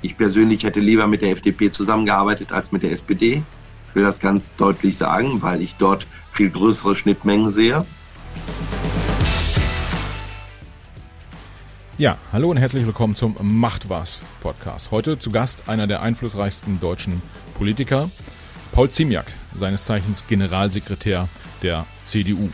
Ich persönlich hätte lieber mit der FDP zusammengearbeitet als mit der SPD. Ich will das ganz deutlich sagen, weil ich dort viel größere Schnittmengen sehe. Ja, hallo und herzlich willkommen zum Macht was Podcast. Heute zu Gast einer der einflussreichsten deutschen Politiker, Paul Ziemiak, seines Zeichens Generalsekretär der CDU.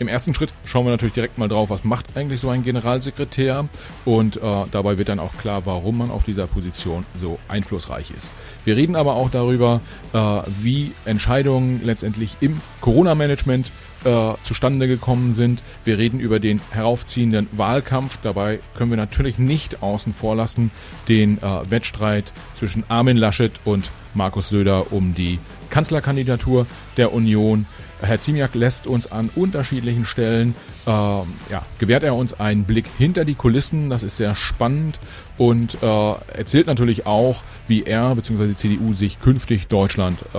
Im ersten Schritt schauen wir natürlich direkt mal drauf, was macht eigentlich so ein Generalsekretär und äh, dabei wird dann auch klar, warum man auf dieser Position so einflussreich ist. Wir reden aber auch darüber, äh, wie Entscheidungen letztendlich im Corona-Management äh, zustande gekommen sind. Wir reden über den heraufziehenden Wahlkampf. Dabei können wir natürlich nicht außen vor lassen den äh, Wettstreit zwischen Armin Laschet und Markus Söder um die Kanzlerkandidatur der Union. Herr Ziemiak lässt uns an unterschiedlichen Stellen, äh, ja, gewährt er uns einen Blick hinter die Kulissen, das ist sehr spannend und äh, erzählt natürlich auch, wie er bzw. die CDU sich künftig Deutschland äh,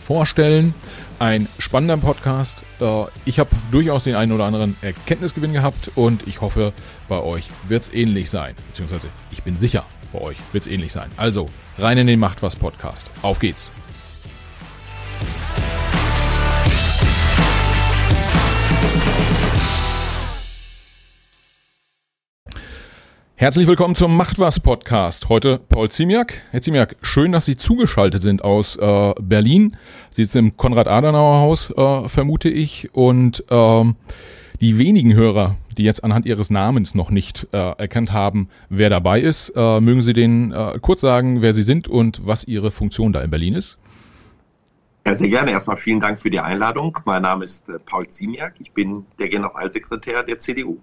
vorstellen. Ein spannender Podcast. Äh, ich habe durchaus den einen oder anderen Erkenntnisgewinn gehabt und ich hoffe, bei euch wird es ähnlich sein, beziehungsweise ich bin sicher, bei euch wird es ähnlich sein. Also, rein in den Macht was Podcast. Auf geht's. Herzlich willkommen zum Macht was Podcast. Heute Paul Ziemiak. Herr Ziemiak, schön, dass Sie zugeschaltet sind aus äh, Berlin. Sie sitzen im Konrad-Adenauer-Haus, äh, vermute ich. Und ähm, die wenigen Hörer, die jetzt anhand Ihres Namens noch nicht äh, erkannt haben, wer dabei ist, äh, mögen Sie denen äh, kurz sagen, wer Sie sind und was Ihre Funktion da in Berlin ist? Ja, sehr gerne. Erstmal vielen Dank für die Einladung. Mein Name ist äh, Paul Ziemiak. Ich bin der Generalsekretär der CDU.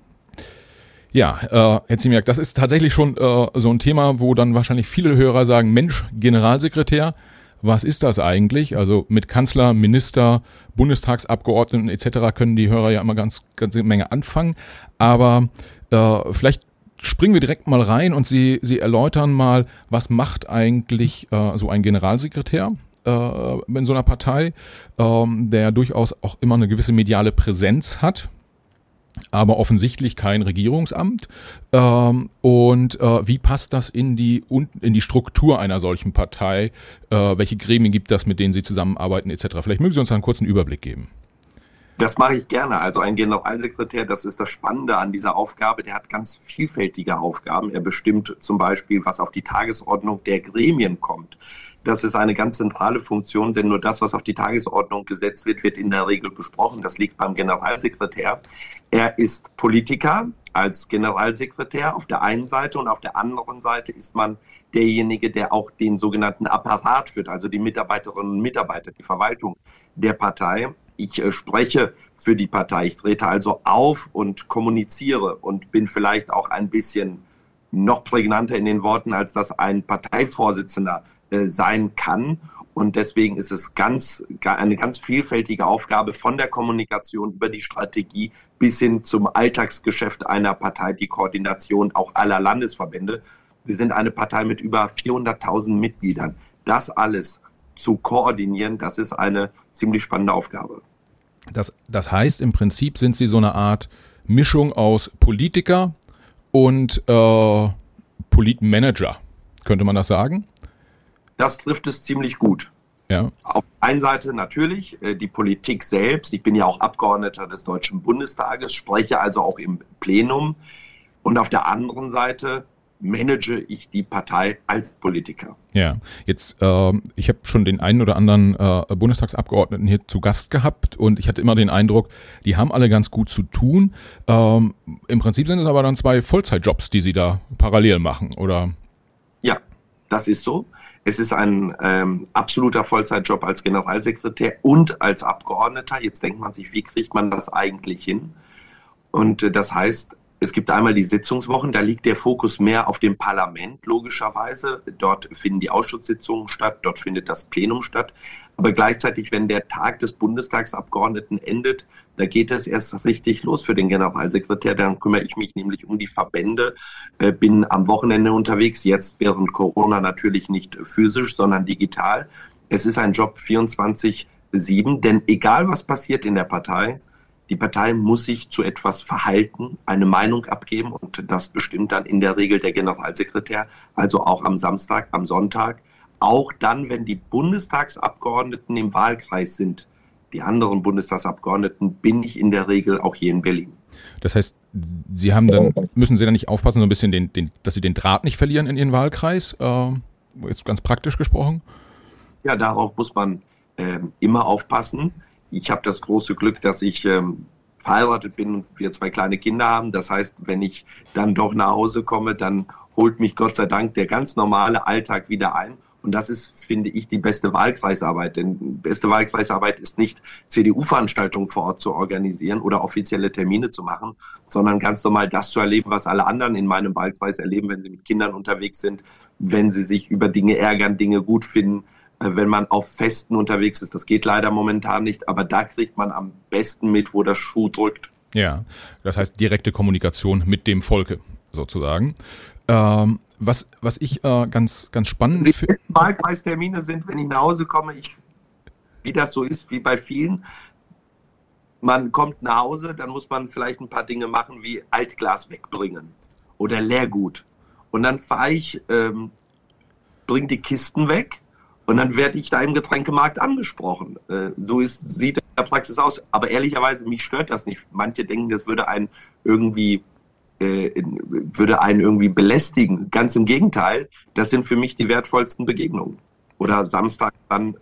Ja, äh, Herr Ziemiak, das ist tatsächlich schon äh, so ein Thema, wo dann wahrscheinlich viele Hörer sagen, Mensch, Generalsekretär, was ist das eigentlich? Also mit Kanzler, Minister, Bundestagsabgeordneten etc. können die Hörer ja immer ganz ganze Menge anfangen. Aber äh, vielleicht springen wir direkt mal rein und Sie, Sie erläutern mal, was macht eigentlich äh, so ein Generalsekretär? äh, in so einer Partei, ähm, der durchaus auch immer eine gewisse mediale Präsenz hat aber offensichtlich kein Regierungsamt. Ähm, und äh, wie passt das in die, in die Struktur einer solchen Partei? Äh, welche Gremien gibt das, mit denen Sie zusammenarbeiten, etc.? Vielleicht mögen Sie uns einen kurzen Überblick geben. Das mache ich gerne. Also ein Generalsekretär, das ist das Spannende an dieser Aufgabe, der hat ganz vielfältige Aufgaben. Er bestimmt zum Beispiel, was auf die Tagesordnung der Gremien kommt. Das ist eine ganz zentrale Funktion, denn nur das, was auf die Tagesordnung gesetzt wird, wird in der Regel besprochen. Das liegt beim Generalsekretär. Er ist Politiker als Generalsekretär auf der einen Seite und auf der anderen Seite ist man derjenige, der auch den sogenannten Apparat führt, also die Mitarbeiterinnen und Mitarbeiter, die Verwaltung der Partei. Ich äh, spreche für die Partei. Ich trete also auf und kommuniziere und bin vielleicht auch ein bisschen noch prägnanter in den Worten, als das ein Parteivorsitzender sein kann. Und deswegen ist es ganz, eine ganz vielfältige Aufgabe von der Kommunikation über die Strategie bis hin zum Alltagsgeschäft einer Partei, die Koordination auch aller Landesverbände. Wir sind eine Partei mit über 400.000 Mitgliedern. Das alles zu koordinieren, das ist eine ziemlich spannende Aufgabe. Das, das heißt, im Prinzip sind Sie so eine Art Mischung aus Politiker und äh, Politmanager. Könnte man das sagen? Das trifft es ziemlich gut. Ja. Auf der einen Seite natürlich äh, die Politik selbst. Ich bin ja auch Abgeordneter des Deutschen Bundestages, spreche also auch im Plenum. Und auf der anderen Seite manage ich die Partei als Politiker. Ja, jetzt, äh, ich habe schon den einen oder anderen äh, Bundestagsabgeordneten hier zu Gast gehabt und ich hatte immer den Eindruck, die haben alle ganz gut zu tun. Ähm, Im Prinzip sind es aber dann zwei Vollzeitjobs, die sie da parallel machen, oder? Ja, das ist so. Es ist ein ähm, absoluter Vollzeitjob als Generalsekretär und als Abgeordneter. Jetzt denkt man sich, wie kriegt man das eigentlich hin? Und äh, das heißt, es gibt einmal die Sitzungswochen, da liegt der Fokus mehr auf dem Parlament, logischerweise. Dort finden die Ausschusssitzungen statt, dort findet das Plenum statt. Aber gleichzeitig, wenn der Tag des Bundestagsabgeordneten endet, da geht es erst richtig los für den Generalsekretär. Dann kümmere ich mich nämlich um die Verbände, äh, bin am Wochenende unterwegs, jetzt während Corona natürlich nicht physisch, sondern digital. Es ist ein Job 24-7, denn egal was passiert in der Partei, Die Partei muss sich zu etwas verhalten, eine Meinung abgeben und das bestimmt dann in der Regel der Generalsekretär, also auch am Samstag, am Sonntag, auch dann, wenn die Bundestagsabgeordneten im Wahlkreis sind. Die anderen Bundestagsabgeordneten bin ich in der Regel auch hier in Berlin. Das heißt, Sie haben dann, müssen Sie dann nicht aufpassen, so ein bisschen, den, den, dass Sie den Draht nicht verlieren in Ihren Wahlkreis, äh, jetzt ganz praktisch gesprochen? Ja, darauf muss man äh, immer aufpassen. Ich habe das große Glück, dass ich ähm, verheiratet bin und wir zwei kleine Kinder haben. Das heißt, wenn ich dann doch nach Hause komme, dann holt mich Gott sei Dank der ganz normale Alltag wieder ein. Und das ist, finde ich, die beste Wahlkreisarbeit. Denn beste Wahlkreisarbeit ist nicht CDU-Veranstaltungen vor Ort zu organisieren oder offizielle Termine zu machen, sondern ganz normal das zu erleben, was alle anderen in meinem Wahlkreis erleben, wenn sie mit Kindern unterwegs sind, wenn sie sich über Dinge ärgern, Dinge gut finden, äh, wenn man auf Festen unterwegs ist. Das geht leider momentan nicht, aber da kriegt man am besten mit, wo der Schuh drückt. Ja, das heißt direkte Kommunikation mit dem Volke sozusagen. Ähm, was, was ich äh, ganz, ganz spannend finde. Die Wahlkreistermine sind, wenn ich nach Hause komme, ich, wie das so ist, wie bei vielen. Man kommt nach Hause, dann muss man vielleicht ein paar Dinge machen, wie Altglas wegbringen oder Leergut. Und dann fahre ich, ähm, bringe die Kisten weg und dann werde ich da im Getränkemarkt angesprochen. Äh, so ist, sieht der Praxis aus. Aber ehrlicherweise, mich stört das nicht. Manche denken, das würde einen irgendwie äh, würde einen irgendwie belästigen. Ganz im Gegenteil, das sind für mich die wertvollsten Begegnungen. Oder Samstag dann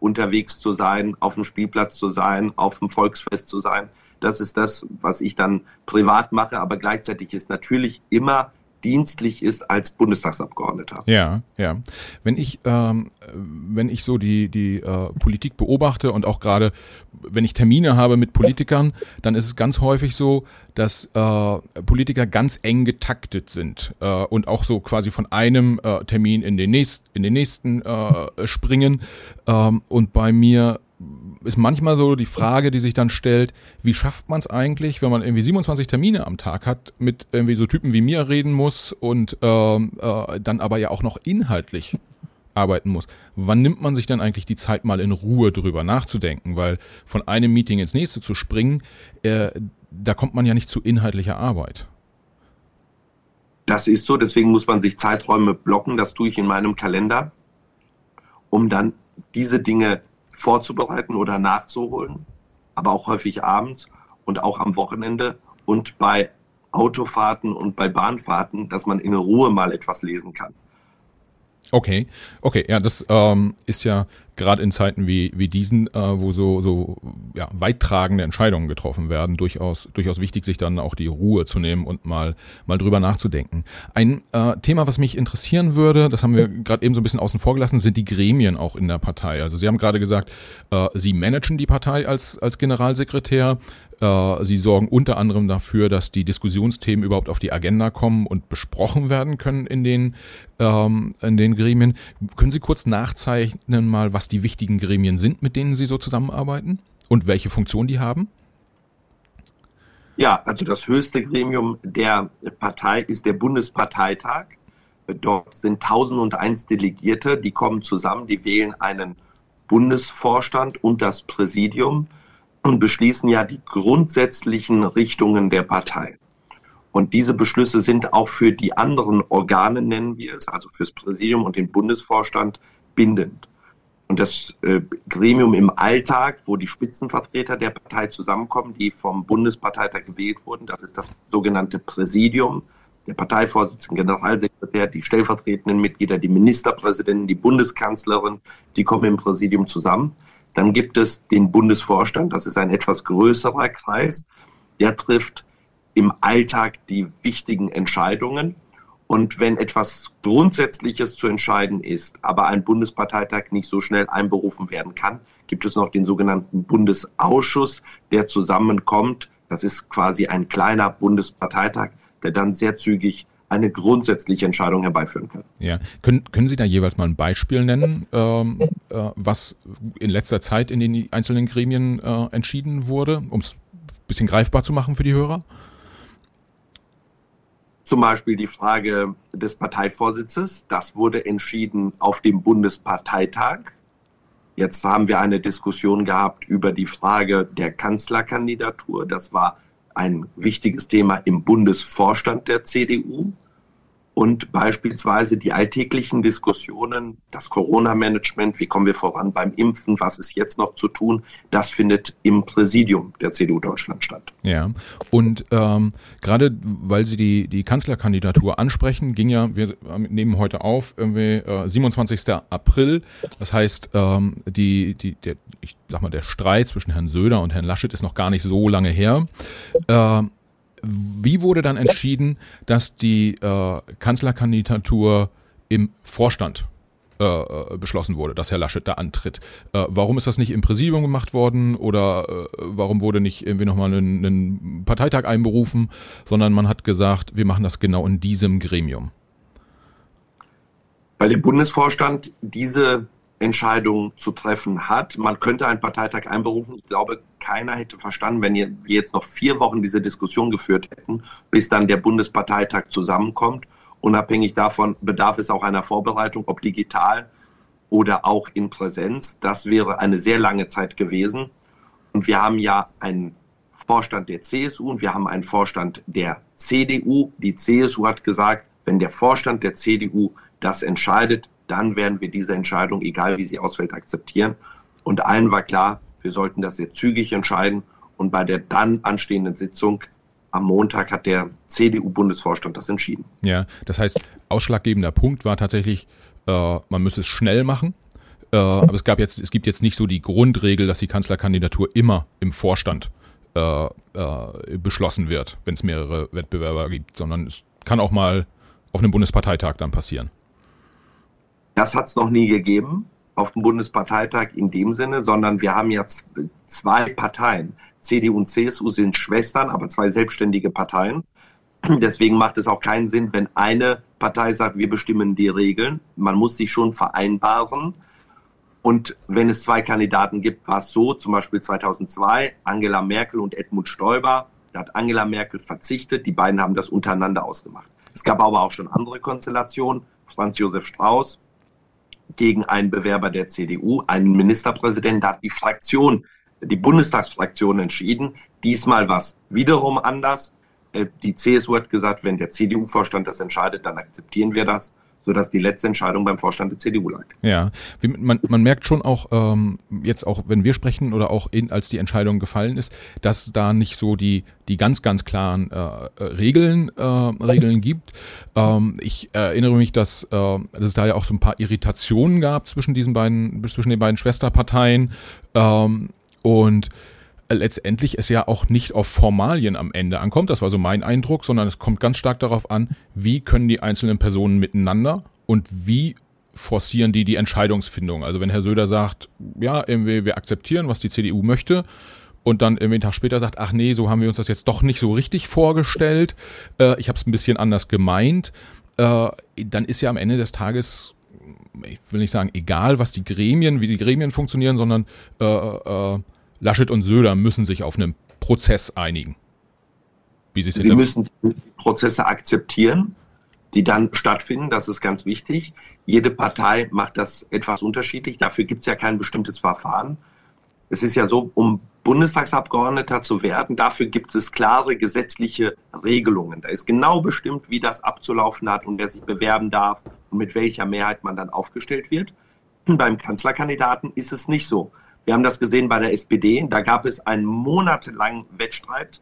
unterwegs zu sein, auf dem Spielplatz zu sein, auf dem Volksfest zu sein. Das ist das, was ich dann privat mache, aber gleichzeitig ist natürlich immer dienstlich ist als Bundestagsabgeordneter. Ja, ja. Wenn ich, ähm, wenn ich so die, die äh, Politik beobachte und auch gerade, wenn ich Termine habe mit Politikern, dann ist es ganz häufig so, dass äh, Politiker ganz eng getaktet sind äh, und auch so quasi von einem äh, Termin in den nächsten, in den nächsten äh, springen. Ähm, und bei mir ist manchmal so die Frage, die sich dann stellt, wie schafft man es eigentlich, wenn man irgendwie 27 Termine am Tag hat, mit irgendwie so Typen wie mir reden muss und ähm, äh, dann aber ja auch noch inhaltlich arbeiten muss. Wann nimmt man sich dann eigentlich die Zeit, mal in Ruhe drüber nachzudenken? Weil von einem Meeting ins nächste zu springen, äh, da kommt man ja nicht zu inhaltlicher Arbeit. Das ist so, deswegen muss man sich Zeiträume blocken. Das tue ich in meinem Kalender, um dann diese Dinge vorzubereiten oder nachzuholen, aber auch häufig abends und auch am Wochenende und bei Autofahrten und bei Bahnfahrten, dass man in Ruhe mal etwas lesen kann. Okay, okay, ja, das ähm, ist ja gerade in Zeiten wie, wie diesen, äh, wo so, so ja, weittragende Entscheidungen getroffen werden, durchaus, durchaus wichtig, sich dann auch die Ruhe zu nehmen und mal, mal drüber nachzudenken. Ein äh, Thema, was mich interessieren würde, das haben wir gerade eben so ein bisschen außen vor gelassen, sind die Gremien auch in der Partei. Also Sie haben gerade gesagt, äh, Sie managen die Partei als, als Generalsekretär. Äh, Sie sorgen unter anderem dafür, dass die Diskussionsthemen überhaupt auf die Agenda kommen und besprochen werden können in den, ähm, in den Gremien. Können Sie kurz nachzeichnen mal, was die wichtigen Gremien sind, mit denen Sie so zusammenarbeiten und welche Funktion die haben? Ja, also das höchste Gremium der Partei ist der Bundesparteitag. Dort sind 1001 Delegierte, die kommen zusammen, die wählen einen Bundesvorstand und das Präsidium und beschließen ja die grundsätzlichen Richtungen der Partei. Und diese Beschlüsse sind auch für die anderen Organe, nennen wir es, also fürs Präsidium und den Bundesvorstand, bindend. Und das äh, Gremium im Alltag, wo die Spitzenvertreter der Partei zusammenkommen, die vom Bundesparteitag gewählt wurden, das ist das sogenannte Präsidium, der Parteivorsitzende, Generalsekretär, die stellvertretenden Mitglieder, die Ministerpräsidenten, die Bundeskanzlerin, die kommen im Präsidium zusammen. Dann gibt es den Bundesvorstand, das ist ein etwas größerer Kreis. Der trifft im Alltag die wichtigen Entscheidungen. Und wenn etwas Grundsätzliches zu entscheiden ist, aber ein Bundesparteitag nicht so schnell einberufen werden kann, gibt es noch den sogenannten Bundesausschuss, der zusammenkommt. Das ist quasi ein kleiner Bundesparteitag, der dann sehr zügig eine grundsätzliche Entscheidung herbeiführen kann. Ja, können, können Sie da jeweils mal ein Beispiel nennen, ähm, äh, was in letzter Zeit in den einzelnen Gremien äh, entschieden wurde, um es ein bisschen greifbar zu machen für die Hörer? Zum Beispiel die Frage des Parteivorsitzes. Das wurde entschieden auf dem Bundesparteitag. Jetzt haben wir eine Diskussion gehabt über die Frage der Kanzlerkandidatur. Das war ein wichtiges Thema im Bundesvorstand der CDU und beispielsweise die alltäglichen Diskussionen, das Corona-Management, wie kommen wir voran beim Impfen, was ist jetzt noch zu tun, das findet im Präsidium der CDU Deutschland statt. Ja, und ähm, gerade weil Sie die, die Kanzlerkandidatur ansprechen, ging ja, wir nehmen heute auf, irgendwie äh, 27. April, das heißt, ähm, die, die, der, ich sag mal, der Streit zwischen Herrn Söder und Herrn Laschet ist noch gar nicht so lange her. Äh, wie wurde dann entschieden, dass die äh, Kanzlerkandidatur im Vorstand äh, äh, beschlossen wurde, dass Herr Laschet da antritt. Äh, warum ist das nicht im Präsidium gemacht worden oder äh, warum wurde nicht irgendwie nochmal ein, Parteitag einberufen, sondern man hat gesagt, wir machen das genau in diesem Gremium? Weil der Bundesvorstand diese Entscheidung zu treffen hat. Man könnte einen Parteitag einberufen. Ich glaube, keiner hätte verstanden, wenn wir jetzt noch vier Wochen diese Diskussion geführt hätten, bis dann der Bundesparteitag zusammenkommt. Unabhängig davon bedarf es auch einer Vorbereitung, ob digital oder auch in Präsenz. Das wäre eine sehr lange Zeit gewesen. Und wir haben ja einen Vorstand der CSU und wir haben einen Vorstand der CDU. Die CSU hat gesagt, wenn der Vorstand der CDU das entscheidet, dann werden wir diese Entscheidung, egal wie sie ausfällt, akzeptieren. Und allen war klar, wir sollten das sehr zügig entscheiden. Und bei der dann anstehenden Sitzung am Montag hat der CDU-Bundesvorstand das entschieden. Ja, das heißt, ausschlaggebender Punkt war tatsächlich, äh, man müsse es schnell machen. Äh, aber es gab jetzt, es gibt jetzt nicht so die Grundregel, dass die Kanzlerkandidatur immer im Vorstand äh, äh beschlossen wird, wenn es mehrere Wettbewerber gibt, sondern es kann auch mal auf einem Bundesparteitag dann passieren. Das hat es noch nie gegeben auf dem Bundesparteitag in dem Sinne, sondern wir haben jetzt zwei Parteien. CDU und CSU sind Schwestern, aber zwei selbstständige Parteien. Deswegen macht es auch keinen Sinn, wenn eine Partei sagt, wir bestimmen die Regeln. Man muss sich schon vereinbaren. Und wenn es zwei Kandidaten gibt, war es so, zum Beispiel 2002, Angela Merkel und Edmund Stoiber. Da hat Angela Merkel verzichtet. Die beiden haben das untereinander ausgemacht. Es gab aber auch schon andere Konstellationen. Franz Josef Strauß gegen einen Bewerber der CDU, einen Ministerpräsidenten. Da hat die Fraktion, die Bundestagsfraktion entschieden. Diesmal war es wiederum anders. Äh, die CSU hat gesagt, wenn der CDU-Vorstand das entscheidet, dann akzeptieren wir das sodass die letzte Entscheidung beim Vorstand der CDU lag. Ja, man, man merkt schon auch, ähm, jetzt auch, wenn wir sprechen oder auch in, als die Entscheidung gefallen ist, dass da nicht so die, die ganz, ganz klaren äh, Regeln, äh, Regeln gibt. Ähm, ich erinnere mich, dass, äh, dass es da ja auch so ein paar Irritationen gab zwischen diesen beiden, zwischen den beiden Schwesterparteien. Ähm, und letztendlich es ja auch nicht auf Formalien am Ende ankommt, das war so mein Eindruck, sondern es kommt ganz stark darauf an, wie können die einzelnen Personen miteinander und wie forcieren die die Entscheidungsfindung. Also wenn Herr Söder sagt, ja, irgendwie wir akzeptieren, was die CDU möchte, und dann irgendwie einen Tag später sagt, ach nee, so haben wir uns das jetzt doch nicht so richtig vorgestellt, äh, ich habe es ein bisschen anders gemeint, äh, dann ist ja am Ende des Tages, ich will nicht sagen, egal, was die Gremien, wie die Gremien funktionieren, sondern äh, äh, Laschet und Söder müssen sich auf einen Prozess einigen. Wie Sie, Sie müssen Prozesse akzeptieren, die dann stattfinden. Das ist ganz wichtig. Jede Partei macht das etwas unterschiedlich. Dafür gibt es ja kein bestimmtes Verfahren. Es ist ja so, um Bundestagsabgeordneter zu werden, dafür gibt es klare gesetzliche Regelungen. Da ist genau bestimmt, wie das abzulaufen hat und wer sich bewerben darf und mit welcher Mehrheit man dann aufgestellt wird. Beim Kanzlerkandidaten ist es nicht so. Wir haben das gesehen bei der SPD. Da gab es einen monatelangen Wettstreit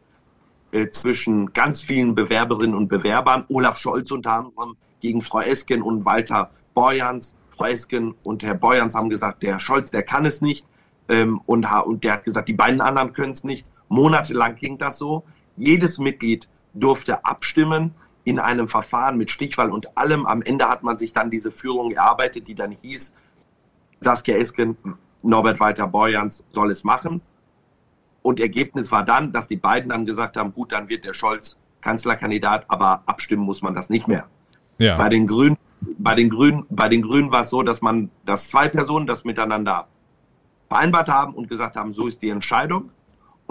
äh, zwischen ganz vielen Bewerberinnen und Bewerbern. Olaf Scholz unter anderem gegen Frau Esken und Walter Borjans. Frau Esken und Herr Borjans haben gesagt, der Scholz, der kann es nicht. Ähm, und, und der hat gesagt, die beiden anderen können es nicht. Monatelang ging das so. Jedes Mitglied durfte abstimmen in einem Verfahren mit Stichwahl und allem. Am Ende hat man sich dann diese Führung erarbeitet, die dann hieß, Saskia Esken Norbert Walter Borjans soll es machen. Und Ergebnis war dann, dass die beiden dann gesagt haben, gut, dann wird der Scholz Kanzlerkandidat, aber abstimmen muss man das nicht mehr. Ja. Bei den Grünen, bei den Grünen, bei den Grünen war es so, dass man, dass zwei Personen das miteinander vereinbart haben und gesagt haben, so ist die Entscheidung.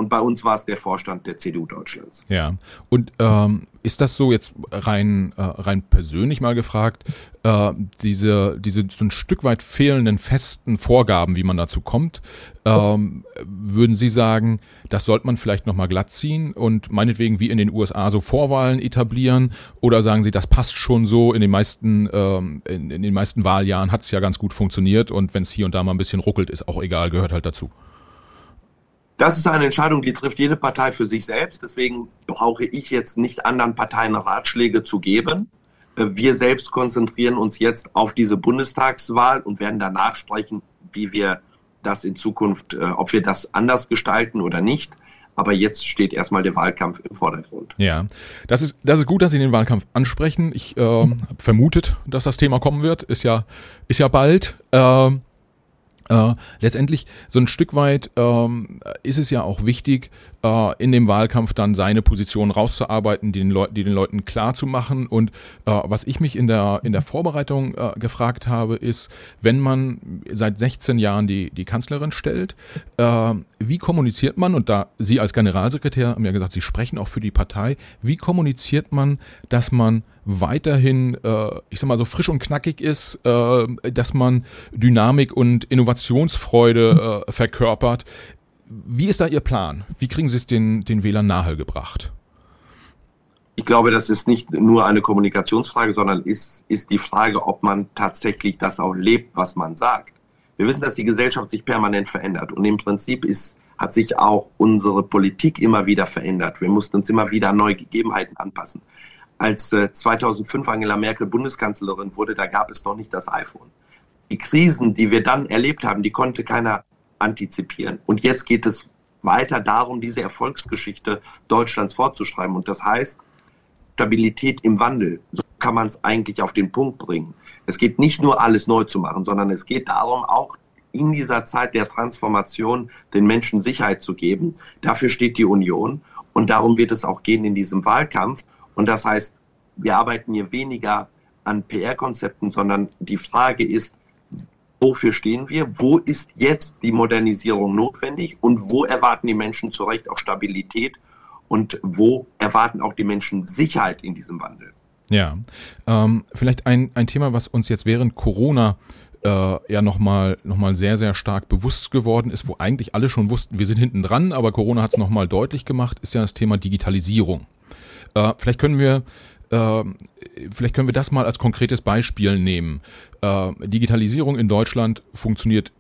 Und bei uns war es der Vorstand der CDU Deutschlands. Ja, und ähm, ist das so jetzt rein, äh, rein persönlich mal gefragt, äh, diese, diese so ein Stück weit fehlenden festen Vorgaben, wie man dazu kommt, ähm, würden Sie sagen, das sollte man vielleicht nochmal glatt ziehen und meinetwegen wie in den USA so Vorwahlen etablieren? Oder sagen Sie, das passt schon so, in den meisten, ähm, in, in den meisten Wahljahren hat es ja ganz gut funktioniert und wenn es hier und da mal ein bisschen ruckelt, ist auch egal, gehört halt dazu. Das ist eine Entscheidung, die trifft jede Partei für sich selbst. Deswegen brauche ich jetzt nicht anderen Parteien Ratschläge zu geben. Äh, wir selbst konzentrieren uns jetzt auf diese Bundestagswahl und werden danach sprechen, wie wir das in Zukunft, äh, ob wir das anders gestalten oder nicht. Aber jetzt steht erstmal der Wahlkampf im Vordergrund. Ja, das ist, das ist gut, dass Sie den Wahlkampf ansprechen. Ich äh, habe vermutet, dass das Thema kommen wird. Ist ja, ist ja bald. Äh, äh, letztendlich so ein Stück weit ähm, ist es ja auch wichtig, äh, in dem Wahlkampf dann seine Position rauszuarbeiten, die den, Leu die den Leuten klar zu machen. Und äh, was ich mich in der, in der Vorbereitung äh, gefragt habe, ist, wenn man seit 16 Jahren die, die Kanzlerin stellt, äh, wie kommuniziert man, und da Sie als Generalsekretär haben ja gesagt, Sie sprechen auch für die Partei, wie kommuniziert man, dass man weiterhin, äh, ich sag mal, so frisch und knackig ist, dass man Dynamik und Innovationsfreude verkörpert. Wie ist da Ihr Plan? Wie kriegen Sie es den, den Wählern nahegebracht? Ich glaube, das ist nicht nur eine Kommunikationsfrage, sondern ist, ist die Frage, ob man tatsächlich das auch lebt, was man sagt. Wir wissen, dass die Gesellschaft sich permanent verändert und im Prinzip ist, hat sich auch unsere Politik immer wieder verändert. Wir mussten uns immer wieder neue Gegebenheiten anpassen. Als äh, 2005 Angela Merkel Bundeskanzlerin wurde, da gab es noch nicht das iPhone. Die Krisen, die wir dann erlebt haben, die konnte keiner antizipieren. Und jetzt geht es weiter darum, diese Erfolgsgeschichte Deutschlands fortzuschreiben. Und das heißt, Stabilität im Wandel. So kann man es eigentlich auf den Punkt bringen. Es geht nicht nur alles neu zu machen, sondern es geht darum, auch in dieser Zeit der Transformation den Menschen Sicherheit zu geben. Dafür steht die Union. Und darum wird es auch gehen in diesem Wahlkampf. Und das heißt, wir arbeiten hier weniger an PR-Konzepten, sondern die Frage ist, wofür stehen wir, wo ist jetzt die Modernisierung notwendig und wo erwarten die Menschen zu Recht auch Stabilität und wo erwarten auch die Menschen Sicherheit in diesem Wandel. Ja, ähm, vielleicht ein, ein Thema, was uns jetzt während Corona äh, ja nochmal noch mal sehr, sehr stark bewusst geworden ist, wo eigentlich alle schon wussten, wir sind hinten dran, aber Corona hat es nochmal deutlich gemacht, ist ja das Thema Digitalisierung. Äh, vielleicht können wir äh, vielleicht können wir das mal als konkretes Beispiel nehmen. Äh, Digitalisierung in Deutschland funktioniert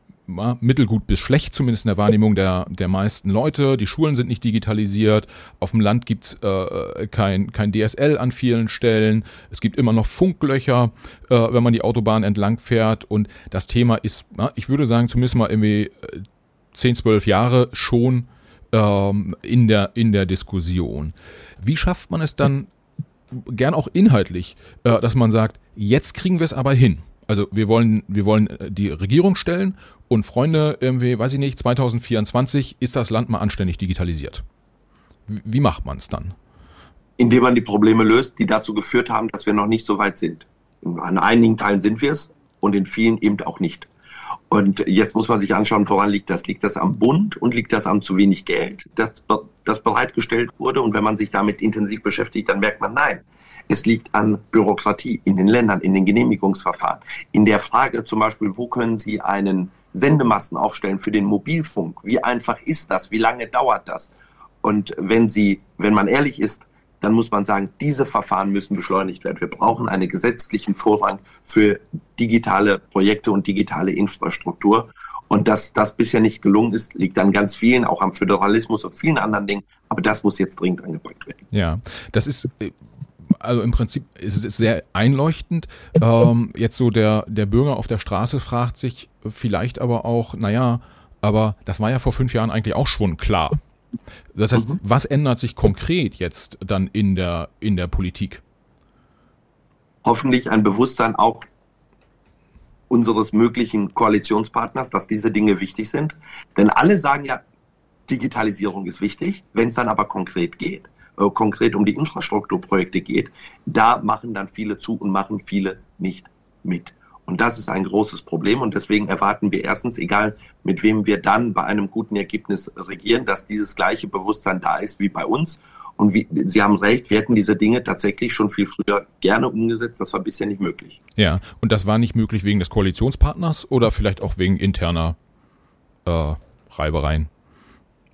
mittelgut bis schlecht, zumindest in der Wahrnehmung der, der meisten Leute. Die Schulen sind nicht digitalisiert. Auf dem Land gibt's äh, kein, kein DSL an vielen Stellen. Es gibt immer noch Funklöcher, äh, wenn man die Autobahn entlang fährt. Und das Thema ist, ja, ich würde sagen, zumindest mal irgendwie 10, äh, 12 Jahre schon ähm, in, der, in der Diskussion. Wie schafft man es dann, gern auch inhaltlich, äh, dass man sagt, jetzt kriegen wir es aber hin? Also wir wollen, wir wollen äh, die Regierung stellen und Freunde, irgendwie, weiß ich nicht, 2024 ist das Land mal anständig digitalisiert. Wie macht man es dann? Indem man die Probleme löst, die dazu geführt haben, dass wir noch nicht so weit sind. An einigen Teilen sind wir es und in vielen eben auch nicht. Und jetzt muss man sich anschauen, woran liegt das? Liegt das am Bund und liegt das am zu wenig Geld, das, das bereitgestellt wurde? Und wenn man sich damit intensiv beschäftigt, dann merkt man, nein, es liegt an Bürokratie in den Ländern, in den Genehmigungsverfahren. In der Frage zum Beispiel, wo können Sie einen Sendemasten aufstellen für den Mobilfunk? Wie einfach ist das? Wie lange dauert das? Und wenn Sie, wenn man ehrlich ist, dann muss man sagen, diese Verfahren müssen beschleunigt werden. Wir brauchen einen gesetzlichen Vorrang für digitale Projekte und digitale Infrastruktur. Und dass das bisher nicht gelungen ist, liegt an ganz vielen, auch am Föderalismus und vielen anderen Dingen. Aber das muss jetzt dringend angepackt werden. Ja, das ist äh, also im Prinzip ist es sehr einleuchtend. Ähm, jetzt so der, der Bürger auf der Straße fragt sich vielleicht aber auch, naja, aber das war ja vor fünf Jahren eigentlich auch schon klar. Das heißt, mhm. was ändert sich konkret jetzt dann in der, in der Politik? Hoffentlich ein Bewusstsein auch unseres möglichen Koalitionspartners, dass diese Dinge wichtig sind. Denn alle sagen ja, Digitalisierung ist wichtig. Wenn es dann aber konkret geht, äh, konkret um die Infrastrukturprojekte geht, da machen dann viele zu und machen viele nicht mit. Und das ist ein großes Problem. Und deswegen erwarten wir erstens, egal mit wem wir dann bei einem guten Ergebnis regieren, dass dieses gleiche Bewusstsein da ist wie bei uns. Und wie, Sie haben recht, wir hätten diese Dinge tatsächlich schon viel früher gerne umgesetzt. Das war bisher nicht möglich. Ja, und das war nicht möglich wegen des Koalitionspartners oder vielleicht auch wegen interner äh, Reibereien?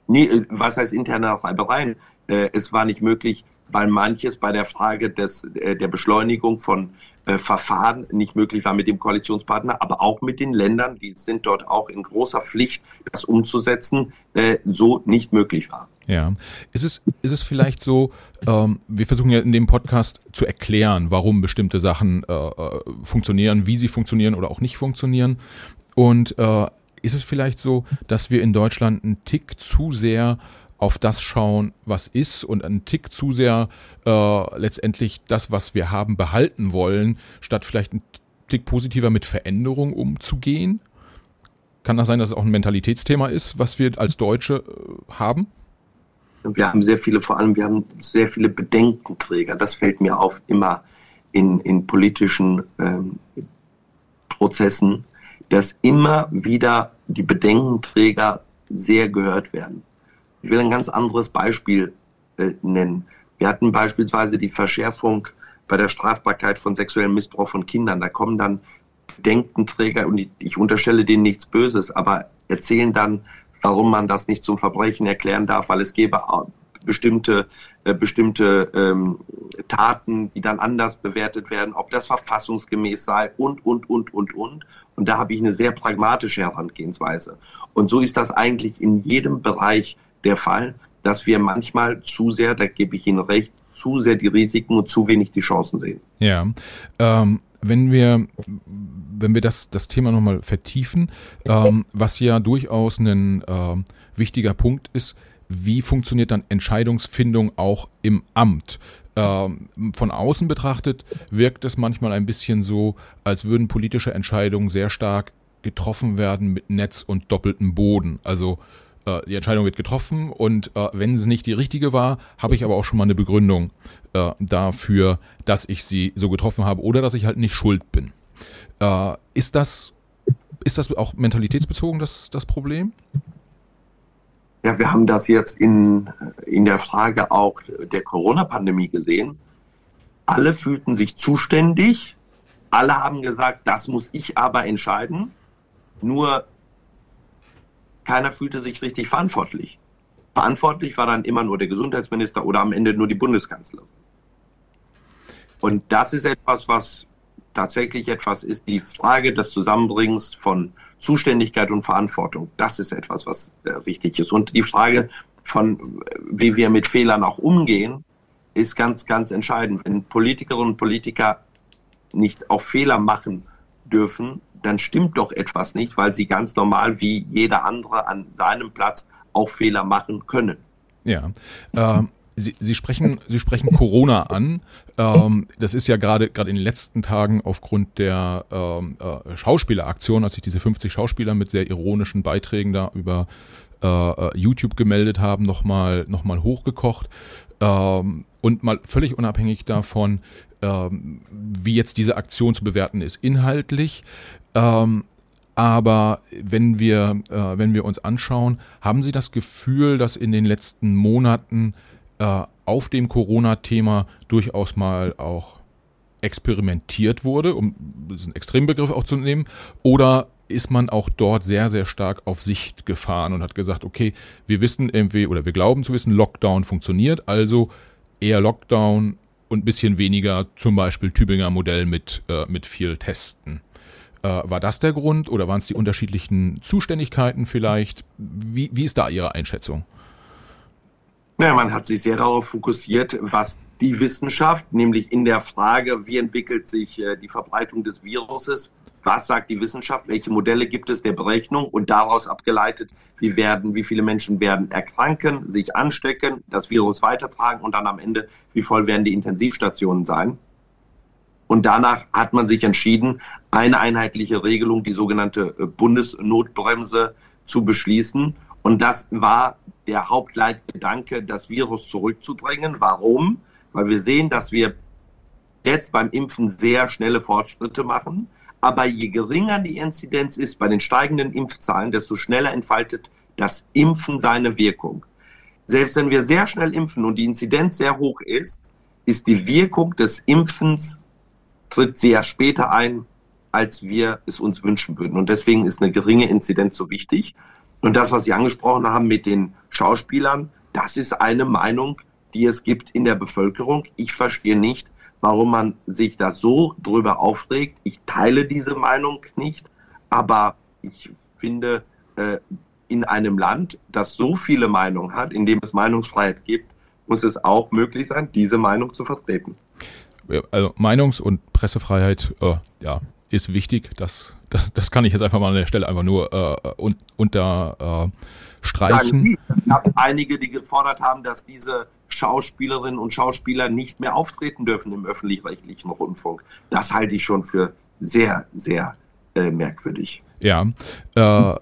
Nee, äh, was heißt interne Reibereien? Äh, es war nicht möglich, weil manches bei der Frage des, äh, der Beschleunigung von Verfahren nicht möglich war mit dem Koalitionspartner, aber auch mit den Ländern, die sind dort auch in großer Pflicht, das umzusetzen, so nicht möglich war. Ja. Ist es, ist es vielleicht so, ähm, wir versuchen ja in dem Podcast zu erklären, warum bestimmte Sachen äh, funktionieren, wie sie funktionieren oder auch nicht funktionieren. Und äh, ist es vielleicht so, dass wir in Deutschland einen Tick zu sehr auf das schauen, was ist und einen Tick zu sehr äh, letztendlich das, was wir haben, behalten wollen, statt vielleicht einen Tick positiver mit Veränderung umzugehen? Kann das sein, dass es auch ein Mentalitätsthema ist, was wir als Deutsche äh, haben? Wir haben sehr viele, vor allem wir haben sehr viele Bedenkenträger. Das fällt mir auf immer in, in politischen ähm, Prozessen dass immer wieder die Bedenkenträger sehr gehört werden. Ich will ein ganz anderes Beispiel äh, nennen. Wir hatten beispielsweise die Verschärfung bei der Strafbarkeit von sexuellem Missbrauch von Kindern. Da kommen dann Bedenkenträger, und ich, ich unterstelle denen nichts Böses, aber erzählen dann, warum man das nicht zum Verbrechen erklären darf, weil es gäbe bestimmte, äh, bestimmte ähm, Taten, die dann anders bewertet werden, ob das verfassungsgemäß sei und, und, und, und, und. Und da habe ich eine sehr pragmatische Herangehensweise. Und so ist das eigentlich in jedem Bereich der Fall, dass wir manchmal zu sehr, da gebe ich Ihnen recht, zu sehr die Risiken und zu wenig die Chancen sehen. Ja, ähm, wenn wir wenn wir das das Thema nochmal vertiefen, ähm, was ja durchaus ein äh, wichtiger Punkt ist, wie funktioniert dann Entscheidungsfindung auch im Amt? Ähm, von außen betrachtet wirkt es manchmal ein bisschen so, als würden politische Entscheidungen sehr stark getroffen werden mit Netz und doppeltem Boden. Also äh, die Entscheidung wird getroffen und äh, wenn es nicht die richtige war, habe ich aber auch schon mal eine Begründung äh, dafür, dass ich sie so getroffen habe oder dass ich halt nicht schuld bin. Äh, ist das ist das auch mentalitätsbezogen das, das Problem? Ja, wir haben das jetzt in, in der Frage auch der Corona-Pandemie gesehen. Alle fühlten sich zuständig. Alle haben gesagt, das muss ich aber entscheiden. Nur keiner fühlte sich richtig verantwortlich. Verantwortlich war dann immer nur der Gesundheitsminister oder am Ende nur die Bundeskanzlerin. Und das ist etwas, was tatsächlich etwas ist, die Frage des Zusammenbringens von Zuständigkeit und Verantwortung. Das ist etwas, was äh, wichtig ist. Und die Frage von, wie wir mit Fehlern auch umgehen, ist ganz, ganz entscheidend. Wenn Politikerinnen und Politiker nicht auch Fehler machen dürfen, dann stimmt doch etwas nicht, weil sie ganz normal wie jeder andere an seinem Platz auch Fehler machen können. Ja. Äh, Sie, Sie, sprechen, Sie sprechen Corona an. Ähm, das ist ja gerade gerade in den letzten Tagen aufgrund der ähm, äh, Schauspieleraktion, als sich diese 50 Schauspieler mit sehr ironischen Beiträgen da über äh, äh, YouTube gemeldet haben, nochmal noch mal hochgekocht. Ähm, und mal völlig unabhängig davon, ähm, wie jetzt diese Aktion zu bewerten ist, inhaltlich. Ähm, aber wenn wir, äh, wenn wir uns anschauen, haben Sie das Gefühl, dass in den letzten Monaten äh, auf dem Corona-Thema durchaus mal auch experimentiert wurde, um diesen Extrembegriff auch zu nehmen, oder ist man auch dort sehr, sehr stark auf Sicht gefahren und hat gesagt, okay, wir wissen irgendwie oder wir glauben zu wissen, Lockdown funktioniert, also eher Lockdown und ein bisschen weniger zum Beispiel Tübinger Modell mit, äh, mit viel Testen. Äh, war das der Grund oder waren es die unterschiedlichen Zuständigkeiten vielleicht? Wie, wie ist da Ihre Einschätzung? Ja, man hat sich sehr darauf fokussiert, was die Wissenschaft, nämlich in der Frage, wie entwickelt sich äh, die Verbreitung des Viruses, was sagt die Wissenschaft, welche Modelle gibt es der Berechnung und daraus abgeleitet, wie werden, wie viele Menschen werden erkranken, sich anstecken, das Virus weitertragen und dann am Ende, wie voll werden die Intensivstationen sein. Und danach hat man sich entschieden, eine einheitliche Regelung, die sogenannte äh, Bundesnotbremse, zu beschließen. Und das war der Hauptleitgedanke, das Virus zurückzudrängen. Warum? Weil wir sehen, dass wir jetzt beim Impfen sehr schnelle Fortschritte machen, Aber je geringer die Inzidenz ist bei den steigenden Impfzahlen, desto schneller entfaltet das Impfen seine Wirkung. Selbst wenn wir sehr schnell impfen und die Inzidenz sehr hoch ist, ist die Wirkung des Impfens tritt sehr später ein, als wir es uns wünschen würden. Und deswegen ist eine geringe Inzidenz so wichtig. Und das, was Sie angesprochen haben mit den Schauspielern, das ist eine Meinung, die es gibt in der Bevölkerung. Ich verstehe nicht, warum man sich da so drüber aufregt. Ich teile diese Meinung nicht, aber ich finde, äh, in einem Land, das so viele Meinungen hat, in dem es Meinungsfreiheit gibt, muss es auch möglich sein, diese Meinung zu vertreten. Also Meinungs- und Pressefreiheit, äh, ja, ist wichtig. Das, das, das kann ich jetzt einfach mal an der Stelle einfach nur äh, un, unterstreichen. es gab einige, die gefordert haben, dass diese Schauspielerinnen und Schauspieler nicht mehr auftreten dürfen im öffentlich-rechtlichen Rundfunk. Das halte ich schon für sehr, sehr äh, merkwürdig. Ja, äh,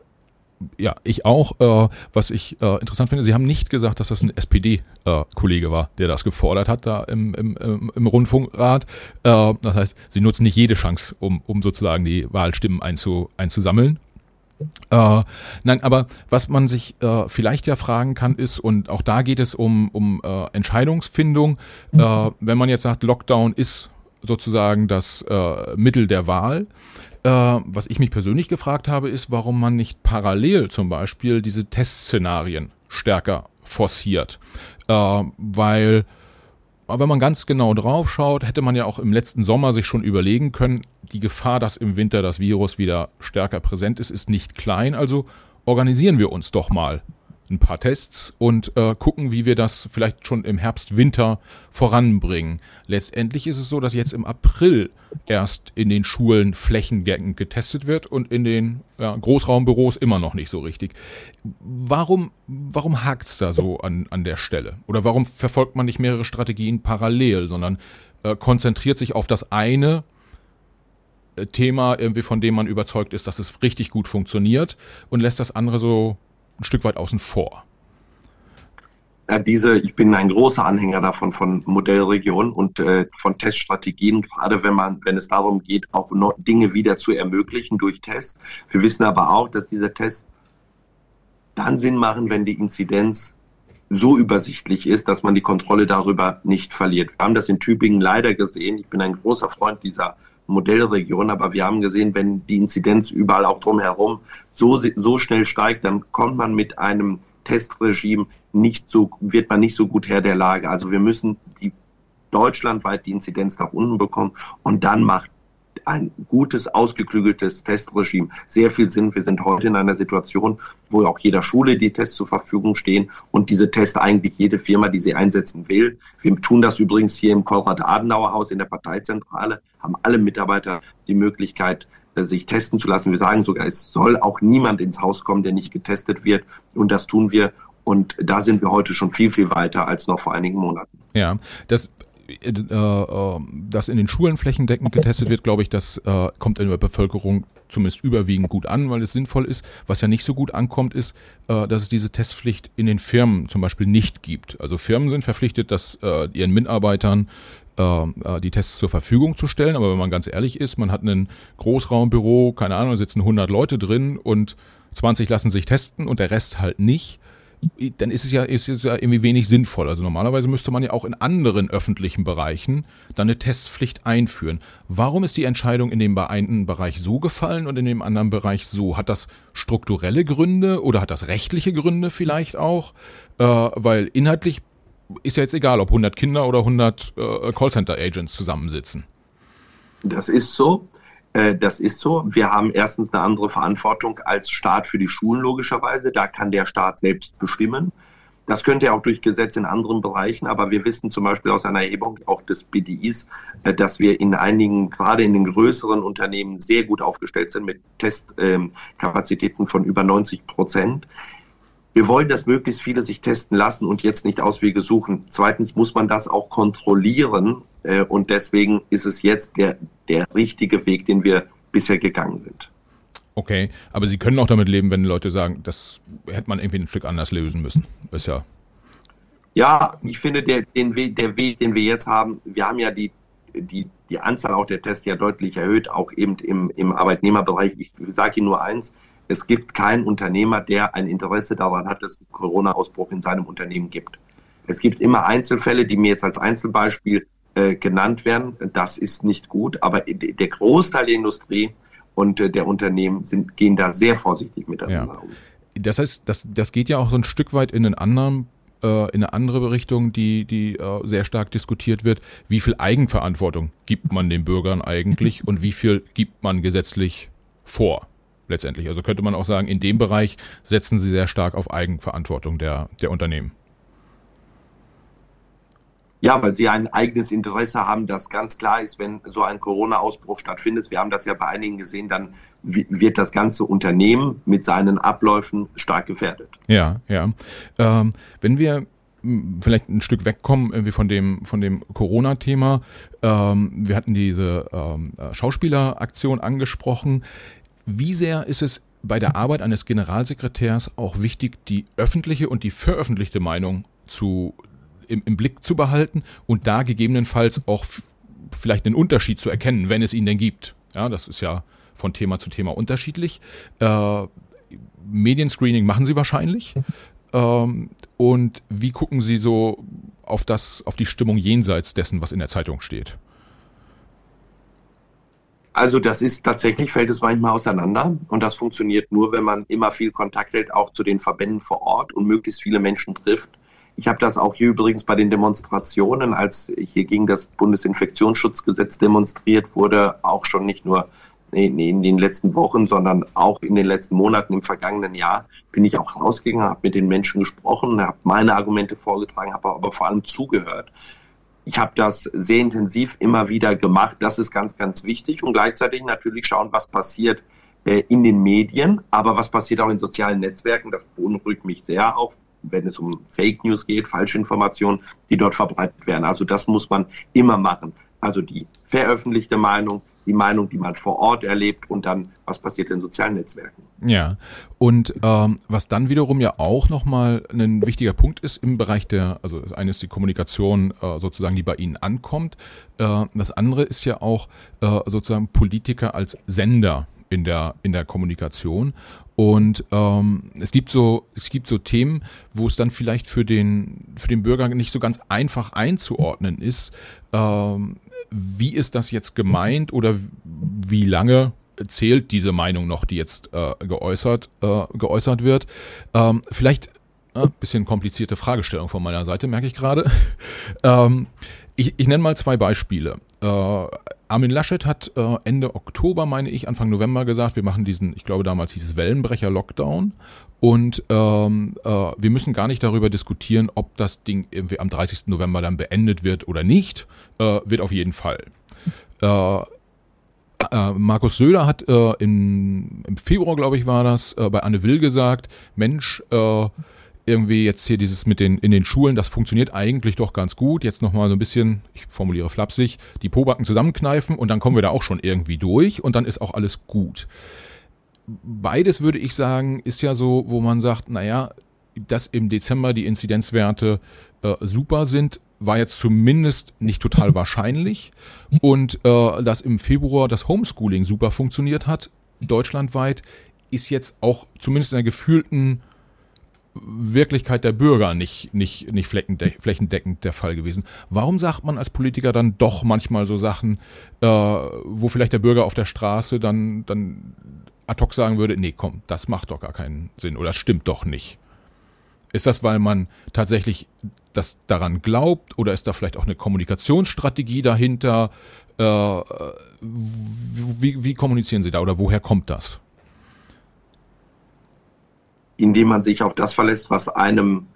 ja, ich auch. Äh, was ich äh, interessant finde, Sie haben nicht gesagt, dass das ein SPD-Kollege äh, war, der das gefordert hat da im, im, im, Rundfunkrat. Äh, das heißt, Sie nutzen nicht jede Chance, um, um sozusagen die Wahlstimmen einzu, einzusammeln. Äh, nein, aber was man sich äh, vielleicht ja fragen kann, ist, und auch da geht es um, um äh, Entscheidungsfindung, äh, wenn man jetzt sagt, Lockdown ist sozusagen das äh, Mittel der Wahl. Äh, was ich mich persönlich gefragt habe, ist, warum man nicht parallel zum Beispiel diese Testszenarien stärker forciert. weil aber wenn man ganz genau drauf schaut, hätte man ja auch im letzten Sommer sich schon überlegen können, die Gefahr, dass im Winter das Virus wieder stärker präsent ist, ist nicht klein. Also organisieren wir uns doch mal ein paar Tests und äh, gucken, wie wir das vielleicht schon im Herbst, Winter voranbringen. Letztendlich ist es so, dass jetzt im April erst in den Schulen flächendeckend getestet wird und in den ja, Großraumbüros immer noch nicht so richtig. Warum, warum hakt es da so an, an der Stelle? Oder warum verfolgt man nicht mehrere Strategien parallel, sondern äh, konzentriert sich auf das eine äh, Thema, irgendwie von dem man überzeugt ist, dass es richtig gut funktioniert und lässt das andere so ein Stück weit außen vor. Diese, ich bin ein großer Anhänger davon von Modellregionen und äh, von Teststrategien, gerade wenn man, wenn es darum geht, auch noch Dinge wieder zu ermöglichen durch Tests. Wir wissen aber auch, dass diese Tests dann Sinn machen, wenn die Inzidenz so übersichtlich ist, dass man die Kontrolle darüber nicht verliert. Wir haben das in Tübingen leider gesehen. Ich bin ein großer Freund dieser Modellregion, aber wir haben gesehen, wenn die Inzidenz überall auch drumherum so, so schnell steigt, dann kommt man mit einem Testregime nicht so, wird man nicht so gut Herr der Lage. Also wir müssen die deutschlandweit die Inzidenz nach unten bekommen und dann macht ein gutes, ausgeklügeltes Testregime sehr viel Sinn. Wir sind heute in einer Situation, wo auch jeder Schule die Tests zur Verfügung stehen und diese Tests eigentlich jede Firma, die sie einsetzen will. Wir tun das übrigens hier im Konrad-Adenauer-Haus in der Parteizentrale, haben alle Mitarbeiter die Möglichkeit, äh, sich testen zu lassen. Wir sagen sogar, es soll auch niemand ins Haus kommen, der nicht getestet wird. Und das tun wir. Und da sind wir heute schon viel, viel weiter als noch vor einigen Monaten. Ja, das äh, äh, dass in den Schulen flächendeckend getestet wird, glaube ich, das äh, kommt in der Bevölkerung zumindest überwiegend gut an, weil es sinnvoll ist. Was ja nicht so gut ankommt, ist, äh, dass es diese Testpflicht in den Firmen zum Beispiel nicht gibt. Also Firmen sind verpflichtet, dass äh, ihren Mitarbeitern die Tests zur Verfügung zu stellen. Aber wenn man ganz ehrlich ist, man hat ein Großraumbüro, keine Ahnung, da sitzen 100 Leute drin und 20 lassen sich testen und der Rest halt nicht dann ist es ja, ist es ja irgendwie wenig sinnvoll. Also normalerweise müsste man ja auch in anderen öffentlichen Bereichen dann eine Testpflicht einführen. Warum ist die Entscheidung in dem einen Bereich so gefallen und in dem anderen Bereich so? Hat das strukturelle Gründe oder hat das rechtliche Gründe vielleicht auch? Äh, weil inhaltlich ist ja jetzt egal, ob 100 Kinder oder 100 äh, Callcenter-Agents zusammensitzen. Das ist so. Äh, das ist so. Wir haben erstens eine andere Verantwortung als Staat für die Schulen logischerweise. Da kann der Staat selbst bestimmen. Das könnte er auch durch Gesetz in anderen Bereichen, aber wir wissen zum Beispiel aus einer Erhebung auch des BDIs, äh, dass wir in einigen, gerade in den größeren Unternehmen, sehr gut aufgestellt sind mit Testkapazitäten von über 90 Prozent. Wir wollen, dass möglichst viele sich testen lassen und jetzt nicht Auswege suchen. Zweitens muss man das auch kontrollieren äh, und deswegen ist es jetzt der, der richtige Weg, den wir bisher gegangen sind. Okay, aber Sie können auch damit leben, wenn Leute sagen, das hätte man irgendwie ein Stück anders lösen müssen. Ist ja. Ja, ich finde, der, den Weg, der Weg, den wir jetzt haben, wir haben ja die die, die Anzahl auch der Tests ja deutlich erhöht, auch eben im, im Arbeitnehmerbereich. Ich sage Ihnen nur eins, es gibt keinen Unternehmer, der ein Interesse daran hat, dass es Corona-Ausbruch in seinem Unternehmen gibt. Es gibt immer Einzelfälle, die mir jetzt als Einzelbeispiel äh, genannt werden. Das ist nicht gut, aber der Großteil der Industrie und äh, der Unternehmen sind, gehen da sehr vorsichtig miteinander ja. um. Das heißt, das, das geht ja auch so ein Stück weit in einen anderen äh, in eine andere Richtung, die, die äh, sehr stark diskutiert wird. Wie viel Eigenverantwortung gibt man den Bürgern eigentlich und wie viel gibt man gesetzlich vor? Letztendlich. Also könnte man auch sagen, in dem Bereich setzen sie sehr stark auf Eigenverantwortung der, der Unternehmen. Ja, weil sie ein eigenes Interesse haben, das ganz klar ist, wenn so ein Corona-Ausbruch stattfindet. Wir haben das ja bei einigen gesehen, dann wird das ganze Unternehmen mit seinen Abläufen stark gefährdet. Ja, ja. Ähm, wenn wir hm, vielleicht ein Stück wegkommen irgendwie von dem von dem Corona-Thema. Ähm, wir hatten diese ähm, Schauspieleraktion angesprochen. Wie sehr ist es bei der Arbeit eines Generalsekretärs auch wichtig, die öffentliche und die veröffentlichte Meinung zu im, im Blick zu behalten und da gegebenenfalls auch vielleicht einen Unterschied zu erkennen, wenn es ihn denn gibt. Ja, das ist ja von Thema zu Thema unterschiedlich. Äh, Medienscreening machen Sie wahrscheinlich. Ähm, und wie gucken Sie so auf das, auf die Stimmung jenseits dessen, was in der Zeitung steht? Also das ist tatsächlich, fällt es manchmal auseinander und das funktioniert nur, wenn man immer viel Kontakt hält, auch zu den Verbänden vor Ort und möglichst viele Menschen trifft ich habe das auch hier übrigens bei den Demonstrationen, als hier gegen das Bundesinfektionsschutzgesetz demonstriert wurde, auch schon nicht nur in, den letzten Wochen, sondern auch in den letzten Monaten im vergangenen Jahr bin ich auch rausgegangen, habe mit den Menschen gesprochen, habe meine Argumente vorgetragen, habe aber vor allem zugehört. Ich habe das sehr intensiv immer wieder gemacht. Das ist ganz, ganz wichtig und gleichzeitig natürlich schauen, was passiert äh, in den Medien, aber was passiert auch in sozialen Netzwerken. Das beunruhigt mich sehr auch wenn es um Fake News geht, Falschinformationen, die dort verbreitet werden. Also das muss man immer machen. Also die veröffentlichte Meinung, die Meinung, die man vor Ort erlebt und dann, was passiert in sozialen Netzwerken. Ja, und ähm, was dann wiederum ja auch nochmal ein wichtiger Punkt ist im Bereich der, also das eine ist die Kommunikation äh, sozusagen, die bei Ihnen ankommt. Äh, das andere ist ja auch äh, sozusagen Politiker als Sender in der, in der Kommunikation. Und ähm, es gibt so, es gibt so Themen, wo es dann vielleicht für den, für den Bürger nicht so ganz einfach einzuordnen ist. Ähm, wie ist das jetzt gemeint oder wie lange zählt diese Meinung noch, die jetzt äh, geäußert, äh, geäußert wird? Ähm, vielleicht äh, bisschen komplizierte Fragestellung von meiner Seite, merke ich gerade. ähm, ich, ich nenne mal zwei Beispiele. Äh, Armin Laschet hat äh, Ende Oktober, meine ich, Anfang November gesagt, wir machen diesen, ich glaube damals hieß es Wellenbrecher-Lockdown und ähm, äh, wir müssen gar nicht darüber diskutieren, ob das Ding irgendwie am 30. November dann beendet wird oder nicht. Äh, wird auf jeden Fall. Äh, äh, Markus Söder hat im, im Februar, glaube ich, war das, bei Anne Will gesagt, Mensch, irgendwie jetzt hier dieses mit den in den Schulen, das funktioniert eigentlich doch ganz gut. Jetzt nochmal so ein bisschen, ich formuliere flapsig, die Pobacken zusammenkneifen und dann kommen wir da auch schon irgendwie durch und dann ist auch alles gut. Beides würde ich sagen, ist ja so, wo man sagt, naja, dass im Dezember die Inzidenzwerte äh, super sind, war jetzt zumindest nicht total wahrscheinlich. Und äh, dass im Februar das Homeschooling super funktioniert hat, deutschlandweit, ist jetzt auch zumindest in der gefühlten Wirklichkeit der Bürger nicht, nicht, nicht flächendeckend der Fall gewesen. Warum sagt man als Politiker dann doch manchmal so Sachen, äh, wo vielleicht der Bürger auf der Straße dann, dann ad hoc sagen würde, nee, komm, das macht doch gar keinen Sinn oder das stimmt doch nicht? Ist das, weil man tatsächlich das daran glaubt oder ist da vielleicht auch eine Kommunikationsstrategie dahinter? Äh, wie, wie kommunizieren Sie da oder woher kommt das? Indem man sich auf das verlässt, was einem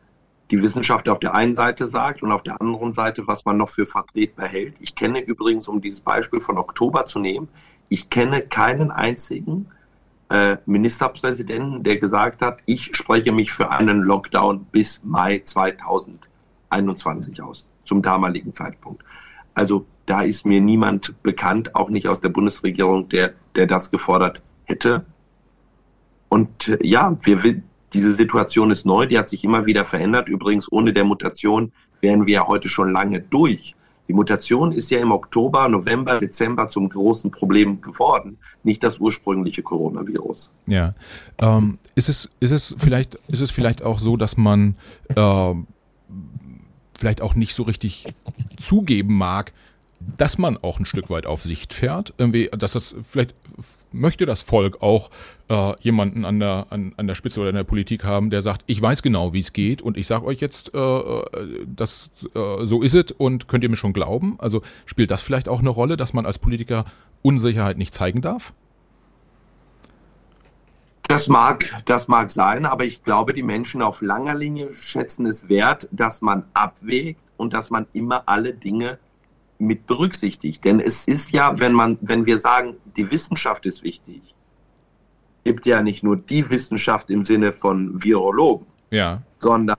die Wissenschaft auf der einen Seite sagt und auf der anderen Seite, was man noch für vertretbar hält. Ich kenne übrigens, um dieses Beispiel von Oktober zu nehmen, ich kenne keinen einzigen äh, Ministerpräsidenten, der gesagt hat, ich spreche mich für einen Lockdown bis Mai 2021 aus, zum damaligen Zeitpunkt. Also da ist mir niemand bekannt, auch nicht aus der Bundesregierung, der, der das gefordert hätte. Und äh, ja, wir, diese Situation ist neu, die hat sich immer wieder verändert. Übrigens, ohne der Mutation wären wir ja heute schon lange durch. Die Mutation ist ja im Oktober, November, Dezember zum großen Problem geworden, nicht das ursprüngliche Coronavirus. Ja. Ähm, ist, es, ist, es vielleicht, ist es vielleicht auch so, dass man äh, vielleicht auch nicht so richtig zugeben mag, dass man auch ein Stück weit auf Sicht fährt. Irgendwie, dass das vielleicht möchte das Volk auch äh, jemanden an der, an, an der Spitze oder in der Politik haben, der sagt, ich weiß genau, wie es geht und ich sage euch jetzt, äh, äh das, äh, so ist es und könnt ihr mir schon glauben? Also spielt das vielleicht auch eine Rolle, dass man als Politiker Unsicherheit nicht zeigen darf? Das mag, das mag sein, aber ich glaube, die Menschen auf langer Linie schätzen es wert, dass man abwägt und dass man immer alle Dinge mit berücksichtigt. Denn es ist ja, wenn man, wenn wir sagen, die Wissenschaft ist wichtig, gibt ja nicht nur die Wissenschaft im Sinne von Virologen, ja. sondern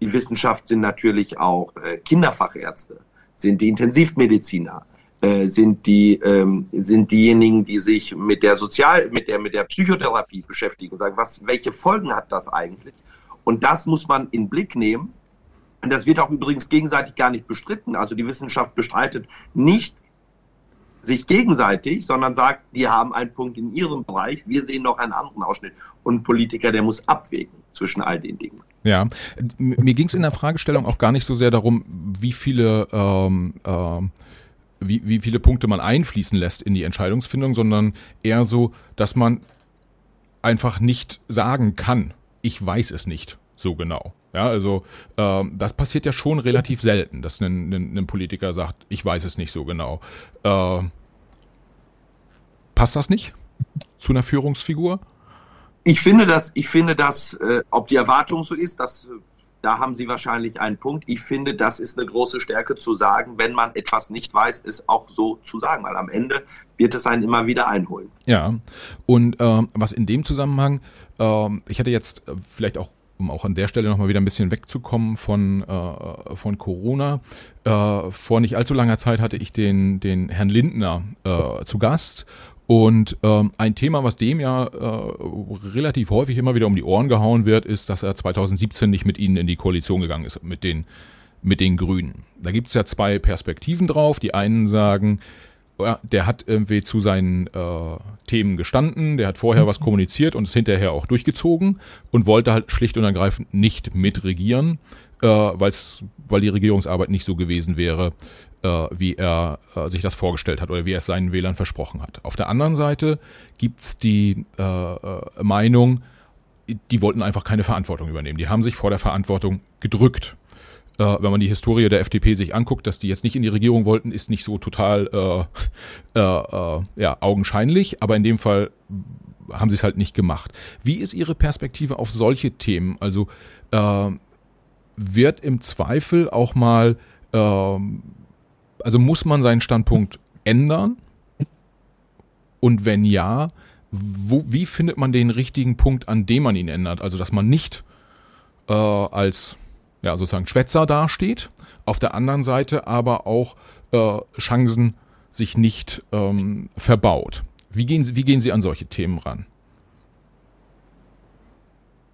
die Wissenschaft sind natürlich auch äh, Kinderfachärzte, sind die Intensivmediziner, äh, sind die ähm, sind diejenigen, die sich mit der Sozial, mit der mit der Psychotherapie beschäftigen und sagen, was welche Folgen hat das eigentlich? Und das muss man in Blick nehmen und das wird auch übrigens gegenseitig gar nicht bestritten. Also die Wissenschaft bestreitet nicht sich gegenseitig, sondern sagt, die haben einen Punkt in ihrem Bereich, wir sehen noch einen anderen Ausschnitt. Und ein Politiker, der muss abwägen zwischen all den Dingen. Ja, mir ging es in der Fragestellung auch gar nicht so sehr darum, wie viele ähm, äh, wie, wie viele Punkte man einfließen lässt in die Entscheidungsfindung, sondern eher so, dass man einfach nicht sagen kann, ich weiß es nicht so genau. Ja, also ähm, das passiert ja schon relativ selten, dass ein, ein, ein, Politiker sagt, ich weiß es nicht so genau. Äh, passt das nicht zu einer Führungsfigur? Ich finde, dass, ich finde, dass äh, ob die Erwartung so ist, dass da haben Sie wahrscheinlich einen Punkt. Ich finde, das ist eine große Stärke zu sagen, wenn man etwas nicht weiß, ist auch so zu sagen, weil am Ende wird es einen immer wieder einholen. Ja, und äh, was in dem Zusammenhang, äh, ich hatte jetzt äh, vielleicht auch um auch an der Stelle nochmal wieder ein bisschen wegzukommen von, äh, von Corona. Äh, vor nicht allzu langer Zeit hatte ich den, den Herrn Lindner äh, zu Gast. Und ähm, ein Thema, was dem ja äh, relativ häufig immer wieder um die Ohren gehauen wird, ist, dass er 2017 nicht mit ihnen in die Koalition gegangen ist, mit den, mit den Grünen. Da gibt es ja zwei Perspektiven drauf. Die einen sagen, der hat irgendwie zu seinen äh, Themen gestanden, der hat vorher was kommuniziert und es hinterher auch durchgezogen und wollte halt schlicht und ergreifend nicht mitregieren, äh, weil's, weil die Regierungsarbeit nicht so gewesen wäre, äh, wie er äh, sich das vorgestellt hat oder wie er es seinen Wählern versprochen hat. Auf der anderen Seite gibt's die äh, äh, Meinung, die wollten einfach keine Verantwortung übernehmen. Die haben sich vor der Verantwortung gedrückt äh, wenn man die Historie der FDP sich anguckt, dass die jetzt nicht in die Regierung wollten, ist nicht so total äh, äh, äh, ja, augenscheinlich, aber in dem Fall haben sie es halt nicht gemacht. Wie ist Ihre Perspektive auf solche Themen? Also äh, wird im Zweifel auch mal, äh, also muss man seinen Standpunkt ändern? Und wenn ja, wo, wie findet man den richtigen Punkt, an dem man ihn ändert? Also dass man nicht äh, als ja, sozusagen Schwätzer dasteht, auf der anderen Seite aber auch äh, Chancen sich nicht ähm, verbaut. Wie gehen, wie gehen Sie an solche Themen ran?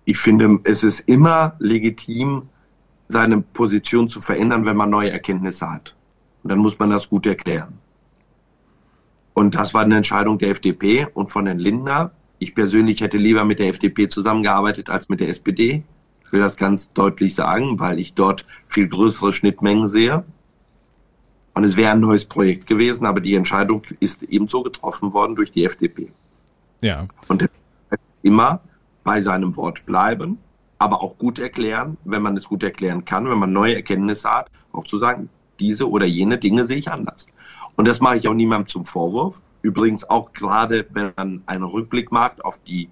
Ich finde, es ist immer legitim, seine Position zu verändern, wenn man neue Erkenntnisse hat. Und dann muss man das gut erklären. Und das war eine Entscheidung der FDP und von Herrn Lindner. Ich persönlich hätte lieber mit der FDP zusammengearbeitet als mit der SPD will das ganz deutlich sagen, weil ich dort viel größere Schnittmengen sehe. Und es wäre ein neues Projekt gewesen, aber die Entscheidung ist ebenso getroffen worden durch die FDP. Ja. Und immer bei seinem Wort bleiben, aber auch gut erklären, wenn man es gut erklären kann, wenn man neue Erkenntnisse hat, auch zu sagen, diese oder jene Dinge sehe ich anders. Und das mache ich auch niemandem zum Vorwurf. Übrigens auch gerade, wenn man einen Rückblick macht auf die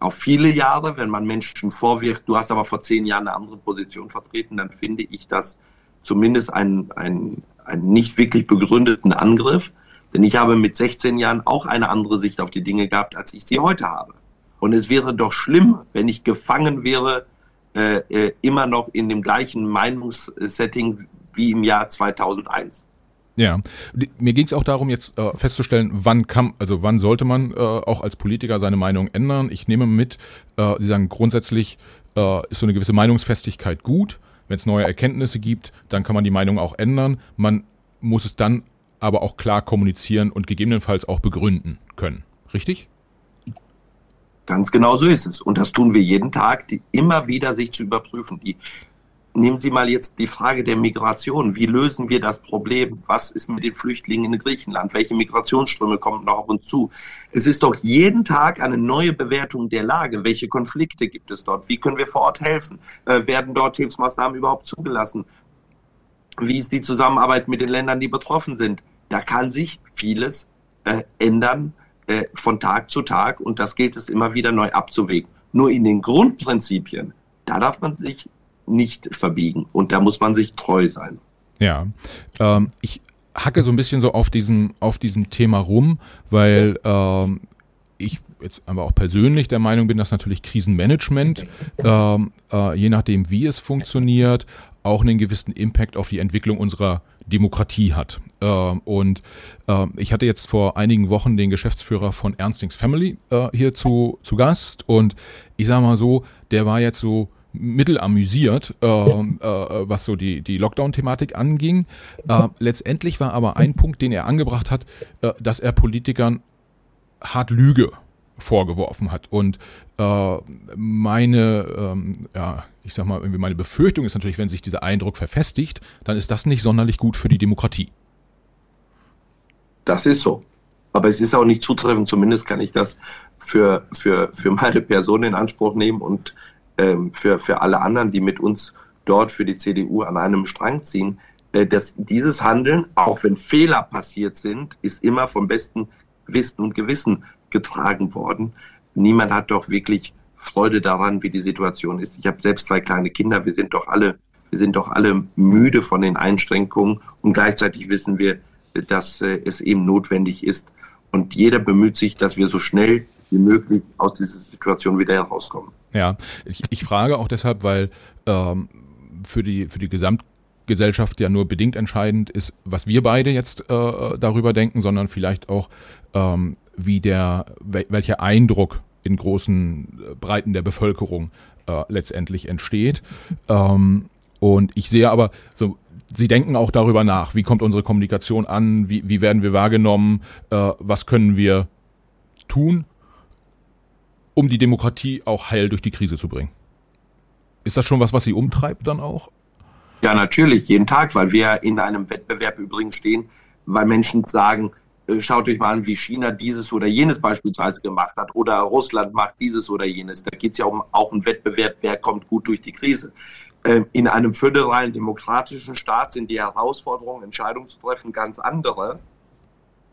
auf viele Jahre. Wenn man Menschen vorwirft, du hast aber vor zehn Jahren eine andere Position vertreten, dann finde ich das zumindest einen, einen, einen nicht wirklich begründeten Angriff. Denn ich habe mit 16 Jahren auch eine andere Sicht auf die Dinge gehabt, als ich sie heute habe. Und es wäre doch schlimm, wenn ich gefangen wäre, äh, äh, immer noch in dem gleichen Meinungssetting wie im Jahr 2001. Ja, mir ging es auch darum, jetzt äh, festzustellen, wann kann, also wann sollte man äh, auch als Politiker seine Meinung ändern. Ich nehme mit, äh, Sie sagen grundsätzlich äh, ist so eine gewisse Meinungsfestigkeit gut. Wenn es neue Erkenntnisse gibt, dann kann man die Meinung auch ändern. Man muss es dann aber auch klar kommunizieren und gegebenenfalls auch begründen können. Richtig? Ganz genau so ist es. Und das tun wir jeden Tag, die immer wieder sich zu überprüfen. Die, nehmen Sie mal jetzt die Frage der Migration. Wie lösen wir das Problem? Was ist mit den Flüchtlingen in Griechenland? Welche Migrationsströme kommen noch auf uns zu? Es ist doch jeden Tag eine neue Bewertung der Lage. Welche Konflikte gibt es dort? Wie können wir vor Ort helfen? Äh, werden dort Hilfsmaßnahmen überhaupt zugelassen? Wie ist die Zusammenarbeit mit den Ländern, die betroffen sind? Da kann sich vieles äh, ändern äh, von Tag zu Tag und das gilt es immer wieder neu abzuwägen. Nur in den Grundprinzipien, da darf man sich nicht verbiegen und da muss man sich treu sein. Ja, ähm, ich hacke so ein bisschen so auf diesem, auf diesem Thema rum, weil ähm, ich jetzt aber auch persönlich der Meinung bin, dass natürlich Krisenmanagement, ähm, äh, je nachdem wie es funktioniert, auch einen gewissen Impact auf die Entwicklung unserer Demokratie hat. Äh, und äh, ich hatte jetzt vor einigen Wochen den Geschäftsführer von Ernstings Family äh, hier zu, zu Gast und ich sage mal so, der war jetzt so mittelamüsiert, äh, äh, was so die, die Lockdown-Thematik anging. Äh, letztendlich war aber ein Punkt, den er angebracht hat, äh, dass er Politikern hart Lüge vorgeworfen hat. Und äh, meine, ähm, ja, ich sag mal, meine Befürchtung ist natürlich, wenn sich dieser Eindruck verfestigt, dann ist das nicht sonderlich gut für die Demokratie. Das ist so. Aber es ist auch nicht zutreffend, zumindest kann ich das für, für, für meine Person in Anspruch nehmen und ähm, für, für alle anderen, die mit uns dort für die CDU an einem Strang ziehen. Äh, dass dieses Handeln, auch wenn Fehler passiert sind, ist immer vom besten Wissen und Gewissen getragen worden. Niemand hat doch wirklich Freude daran, wie die Situation ist. Ich habe selbst zwei kleine Kinder. Wir sind doch alle, wir sind doch alle müde von den Einschränkungen und gleichzeitig wissen wir, dass äh, es eben notwendig ist. Und jeder bemüht sich, dass wir so schnell wie möglich aus dieser Situation wieder herauskommen. Ja, ich, ich frage auch deshalb, weil ähm, für die für die Gesamtgesellschaft ja nur bedingt entscheidend ist, was wir beide jetzt äh, darüber denken, sondern vielleicht auch ähm, wie der, welcher Eindruck in großen äh, Breiten der Bevölkerung äh, letztendlich entsteht. Ähm, und ich sehe aber so, Sie denken auch darüber nach, wie kommt unsere Kommunikation an, wie, wie werden wir wahrgenommen, äh, was können wir tun, um die Demokratie auch heil durch die Krise zu bringen. Ist das schon was, was Sie umtreibt dann auch? Ja, natürlich, jeden Tag, weil wir in einem Wettbewerb übrigens stehen, weil Menschen sagen, äh, schaut euch mal an, wie China dieses oder jenes beispielsweise gemacht hat oder Russland macht dieses oder jenes. Da geht es ja um auch einen Wettbewerb, wer kommt gut durch die Krise. Ähm, in einem föderalen demokratischen Staat sind die Herausforderungen, Entscheidungen zu treffen, ganz andere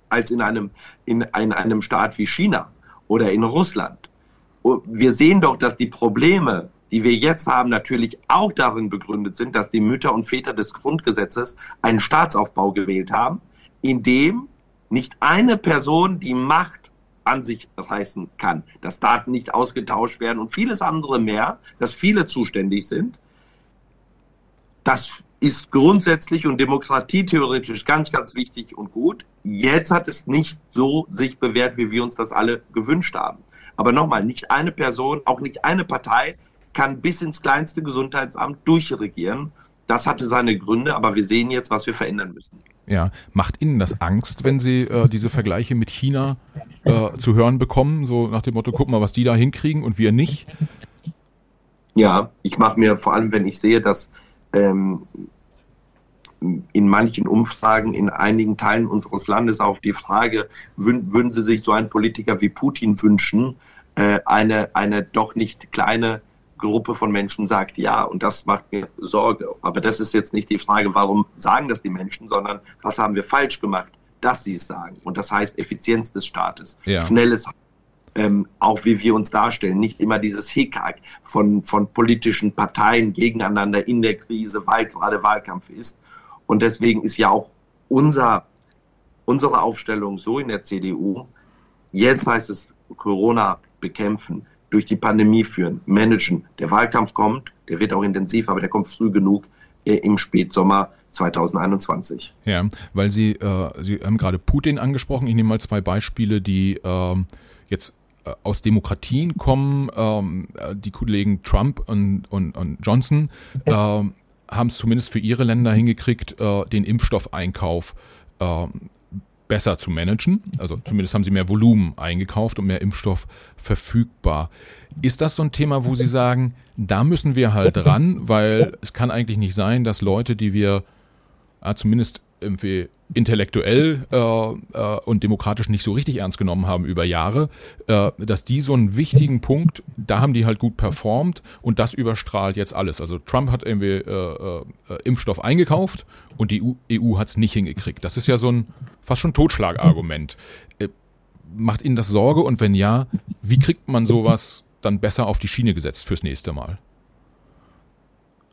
als in einem, in, in einem Staat wie China oder in Russland. Wir sehen doch, dass die Probleme, die wir jetzt haben, natürlich auch darin begründet sind, dass die Mütter und Väter des Grundgesetzes einen Staatsaufbau gewählt haben, in dem nicht eine Person die Macht an sich reißen kann, dass Daten nicht ausgetauscht werden und vieles andere mehr, dass viele zuständig sind. Das ist grundsätzlich und demokratietheoretisch ganz, ganz wichtig und gut. Jetzt hat es nicht so sich bewährt, wie wir uns das alle gewünscht haben. Aber nochmal, nicht eine Person, auch nicht eine Partei kann bis ins kleinste Gesundheitsamt durchregieren. Das hatte seine Gründe, aber wir sehen jetzt, was wir verändern müssen. Ja, macht Ihnen das Angst, wenn Sie äh, diese Vergleiche mit China äh, zu hören bekommen? So nach dem Motto, guck mal, was die da hinkriegen und wir nicht? Ja, ich mache mir vor allem, wenn ich sehe, dass ähm, in manchen Umfragen in einigen Teilen unseres Landes auf die Frage, würden Sie sich so einen Politiker wie Putin wünschen, äh, eine, eine doch nicht kleine Gruppe von Menschen sagt ja. Und das macht mir Sorge. Aber das ist jetzt nicht die Frage, warum sagen das die Menschen, sondern was haben wir falsch gemacht, dass sie es sagen. Und das heißt Effizienz des Staates, ja. schnelles ähm, auch wie wir uns darstellen, nicht immer dieses Hickhack von, von politischen Parteien gegeneinander in der Krise, weil gerade Wahlkampf ist. Und deswegen ist ja auch unser, unsere Aufstellung so in der CDU, jetzt heißt es Corona bekämpfen, durch die Pandemie führen, managen. Der Wahlkampf kommt, der wird auch intensiv, aber der kommt früh genug äh, im Spätsommer 2021. Ja, weil Sie, äh, Sie haben gerade Putin angesprochen. Ich nehme mal zwei Beispiele, die äh, jetzt äh, aus Demokratien kommen. Ähm, die Kollegen Trump und, und, und Johnson. Äh, haben es zumindest für ihre Länder hingekriegt, äh, den Impfstoffeinkauf äh, besser zu managen. Also zumindest haben sie mehr Volumen eingekauft und mehr Impfstoff verfügbar. Ist das so ein Thema, wo Sie sagen, da müssen wir halt ran, weil es kann eigentlich nicht sein, dass Leute, die wir ja, zumindest irgendwie intellektuell äh, äh, und demokratisch nicht so richtig ernst genommen haben über Jahre, äh, dass die so einen wichtigen Punkt, da haben die halt gut performt und das überstrahlt jetzt alles. Also Trump hat irgendwie äh, äh, Impfstoff eingekauft und die EU, EU hat es nicht hingekriegt. Das ist ja so ein fast schon Totschlagargument. Äh, macht Ihnen das Sorge und wenn ja, wie kriegt man sowas dann besser auf die Schiene gesetzt fürs nächste Mal?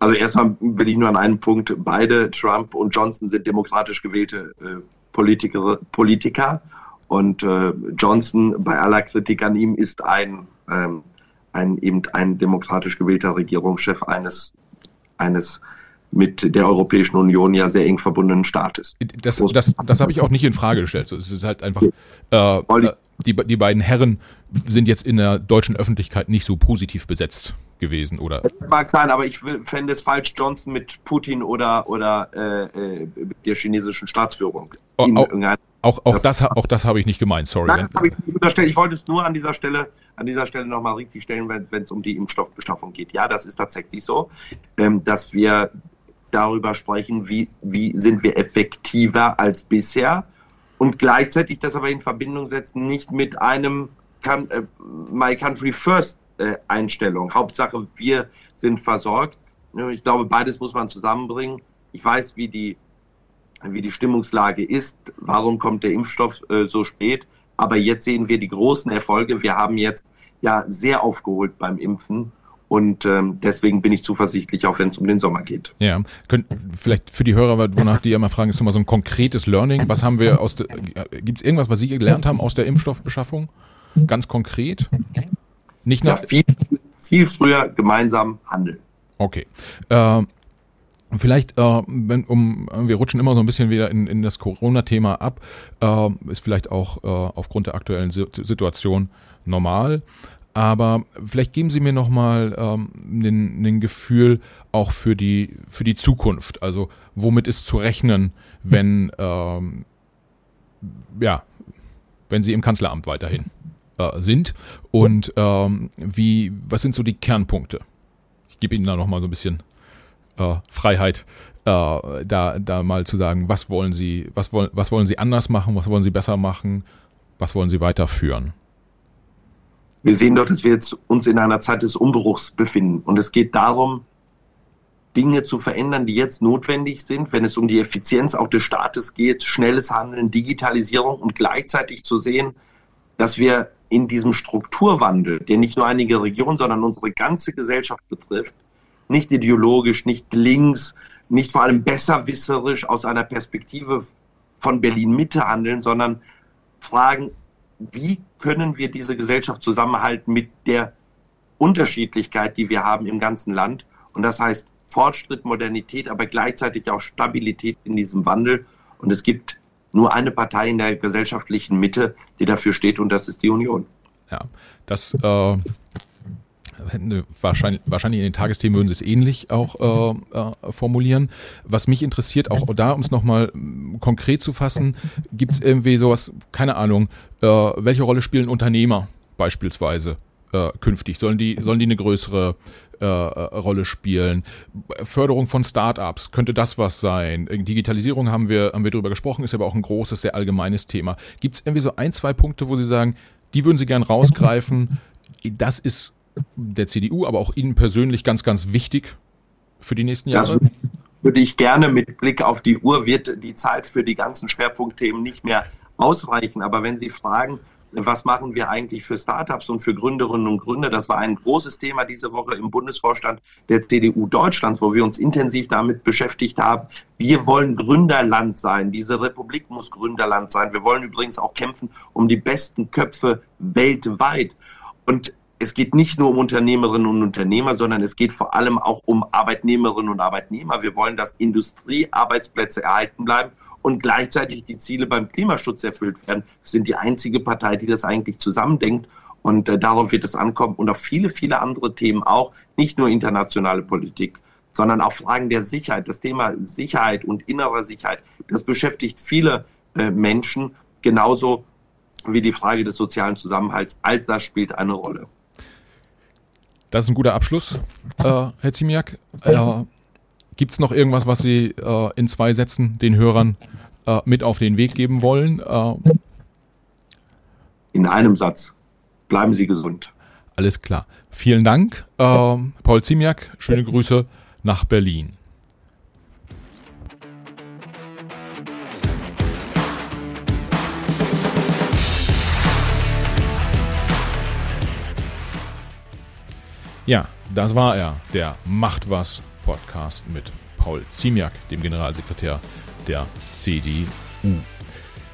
Also erstmal will ich nur an einem Punkt, beide Trump und Johnson sind demokratisch gewählte äh, Politiker, Politiker und äh, Johnson bei aller Kritik an ihm ist ein, ähm, ein eben ein demokratisch gewählter Regierungschef eines eines mit der Europäischen Union ja sehr eng verbundenen Staates. Das, das, das habe ich auch nicht in Frage gestellt. Es ist halt einfach, äh, die, die beiden Herren sind jetzt in der deutschen Öffentlichkeit nicht so positiv besetzt gewesen, oder? Das mag sein, aber ich fände es falsch, Johnson mit Putin oder, oder äh, äh der chinesischen Staatsführung. Oh, auch, auch, auch, das, das, auch das habe ich nicht gemeint, sorry. Nein, das ich, nicht unterstellt. ich wollte es nur an dieser Stelle, an dieser Stelle nochmal richtig stellen, wenn es um die Impfstoffbeschaffung geht. Ja, das ist tatsächlich so, ähm, dass wir darüber sprechen, wie, wie sind wir effektiver als bisher und gleichzeitig das aber in Verbindung setzen, nicht mit einem My Country First äh, Einstellung. Hauptsache, wir sind versorgt. Ich glaube, beides muss man zusammenbringen. Ich weiß, wie die, wie die Stimmungslage ist. Warum kommt der Impfstoff äh, so spät? Aber jetzt sehen wir die großen Erfolge. Wir haben jetzt ja sehr aufgeholt beim Impfen. Und ähm, deswegen bin ich zuversichtlich, auch wenn es um den Sommer geht. Ja, Könnt, vielleicht für die Hörer, wonach die immer fragen, ist nochmal so ein konkretes Learning. Was haben wir aus gibt es irgendwas, was Sie gelernt haben aus der Impfstoffbeschaffung? Ganz konkret? Nicht nach ja, viel, viel früher gemeinsam handeln. Okay. Äh, Vielleicht, äh, wenn, um, wir rutschen immer so ein bisschen wieder in, in das Corona-Thema ab, äh, ist vielleicht auch äh, aufgrund der aktuellen Situation normal. Aber vielleicht geben Sie mir nochmal ähm, Gefühl auch für die, für die Zukunft. Also womit ist zu rechnen, wenn, ähm, ja, wenn Sie im Kanzleramt weiterhin äh, sind und ähm, wie, was sind so die Kernpunkte? Ich gebe Ihnen da nochmal so ein bisschen äh, Freiheit, äh, da, da mal zu sagen, was wollen Sie, was wollen, was wollen Sie anders machen, was wollen Sie besser machen, was wollen Sie weiterführen? Wir sehen dort, dass wir jetzt uns in einer Zeit des Umbruchs befinden und es geht darum, Dinge zu verändern, die jetzt notwendig sind, wenn es um die Effizienz auch des Staates geht, schnelles Handeln, Digitalisierung und gleichzeitig zu sehen, dass wir in diesem Strukturwandel, der nicht nur einige Regionen, sondern unsere ganze Gesellschaft betrifft, nicht ideologisch, nicht links, nicht vor allem besserwisserisch aus einer Perspektive von Berlin-Mitte handeln, sondern fragen, wie können wir diese Gesellschaft zusammenhalten mit der Unterschiedlichkeit, die wir haben im ganzen Land. Und das heißt Fortschritt, Modernität, aber gleichzeitig auch Stabilität in diesem Wandel. Und es gibt nur eine Partei in der gesellschaftlichen Mitte, die dafür steht, und das ist die Union. Ja, das äh, wahrscheinlich, wahrscheinlich in den Tagesthemen würden sie es ähnlich auch äh, äh, formulieren. Was mich interessiert, auch da, um es nochmal konkret zu fassen, gibt es irgendwie sowas, keine Ahnung, äh, welche Rolle spielen Unternehmer beispielsweise äh, künftig? Sollen die, sollen die eine größere äh, Rolle spielen. Förderung von Startups, könnte das was sein? Digitalisierung haben wir, haben wir drüber gesprochen, ist aber auch ein großes, sehr allgemeines Thema. Gibt es irgendwie so ein, zwei Punkte, wo Sie sagen, die würden Sie gern rausgreifen? Das ist der CDU, aber auch Ihnen persönlich ganz, ganz wichtig für die nächsten Jahre? Das würde ich gerne mit Blick auf die Uhr, wird die Zeit für die ganzen Schwerpunktthemen nicht mehr ausreichen. Aber wenn Sie fragen, was machen wir eigentlich für Startups und für Gründerinnen und Gründer. Das war ein großes Thema diese Woche im Bundesvorstand der CDU Deutschlands, wo wir uns intensiv damit beschäftigt haben. Wir wollen Gründerland sein. Diese Republik muss Gründerland sein. Wir wollen übrigens auch kämpfen um die besten Köpfe weltweit. Und es geht nicht nur um Unternehmerinnen und Unternehmer, sondern es geht vor allem auch um Arbeitnehmerinnen und Arbeitnehmer. Wir wollen, dass Industriearbeitsplätze erhalten bleiben und gleichzeitig die Ziele beim Klimaschutz erfüllt werden. Wir sind die einzige Partei, die das eigentlich zusammendenkt. Und äh, darauf wird es ankommen und auf viele, viele andere Themen auch, nicht nur internationale Politik. sondern auch Fragen der Sicherheit. Das Thema Sicherheit und innere Sicherheit, das beschäftigt viele äh, Menschen genauso wie die Frage des sozialen Zusammenhalts. All das spielt eine Rolle. Das ist ein guter Abschluss, äh, Herr Ziemiak. Äh, Gibt es noch irgendwas, was Sie äh, in zwei Sätzen den Hörern äh, mit auf den Weg geben wollen? Äh, in einem Satz. Bleiben Sie gesund. Alles klar. Vielen Dank, äh, Paul Ziemiak. Schöne Grüße nach Berlin. Ja, das war er, der Macht was Podcast mit Paul Ziemiak, dem Generalsekretär der CDU.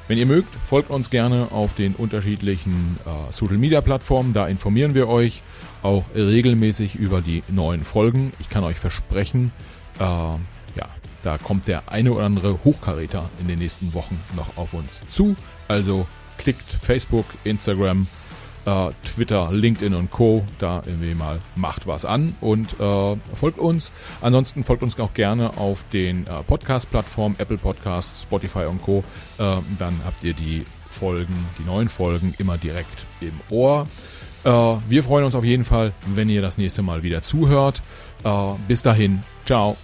Wenn ihr mögt, folgt uns gerne auf den unterschiedlichen äh, Social Media Plattformen. Da informieren wir euch auch regelmäßig über die neuen Folgen. Ich kann euch versprechen, äh, ja, da kommt der eine oder andere Hochkaräter in den nächsten Wochen noch auf uns zu. Also klickt Facebook, Instagram, äh, Twitter, LinkedIn und Co. Da irgendwie mal macht was an und äh, folgt uns. Ansonsten folgt uns auch gerne auf den äh, Podcast-Plattformen Apple Podcasts, Spotify und Co. Dann habt ihr die Folgen, die neuen Folgen immer direkt im Ohr. Wir freuen uns auf jeden Fall, wenn ihr das nächste Mal wieder zuhört. Bis dahin, ciao.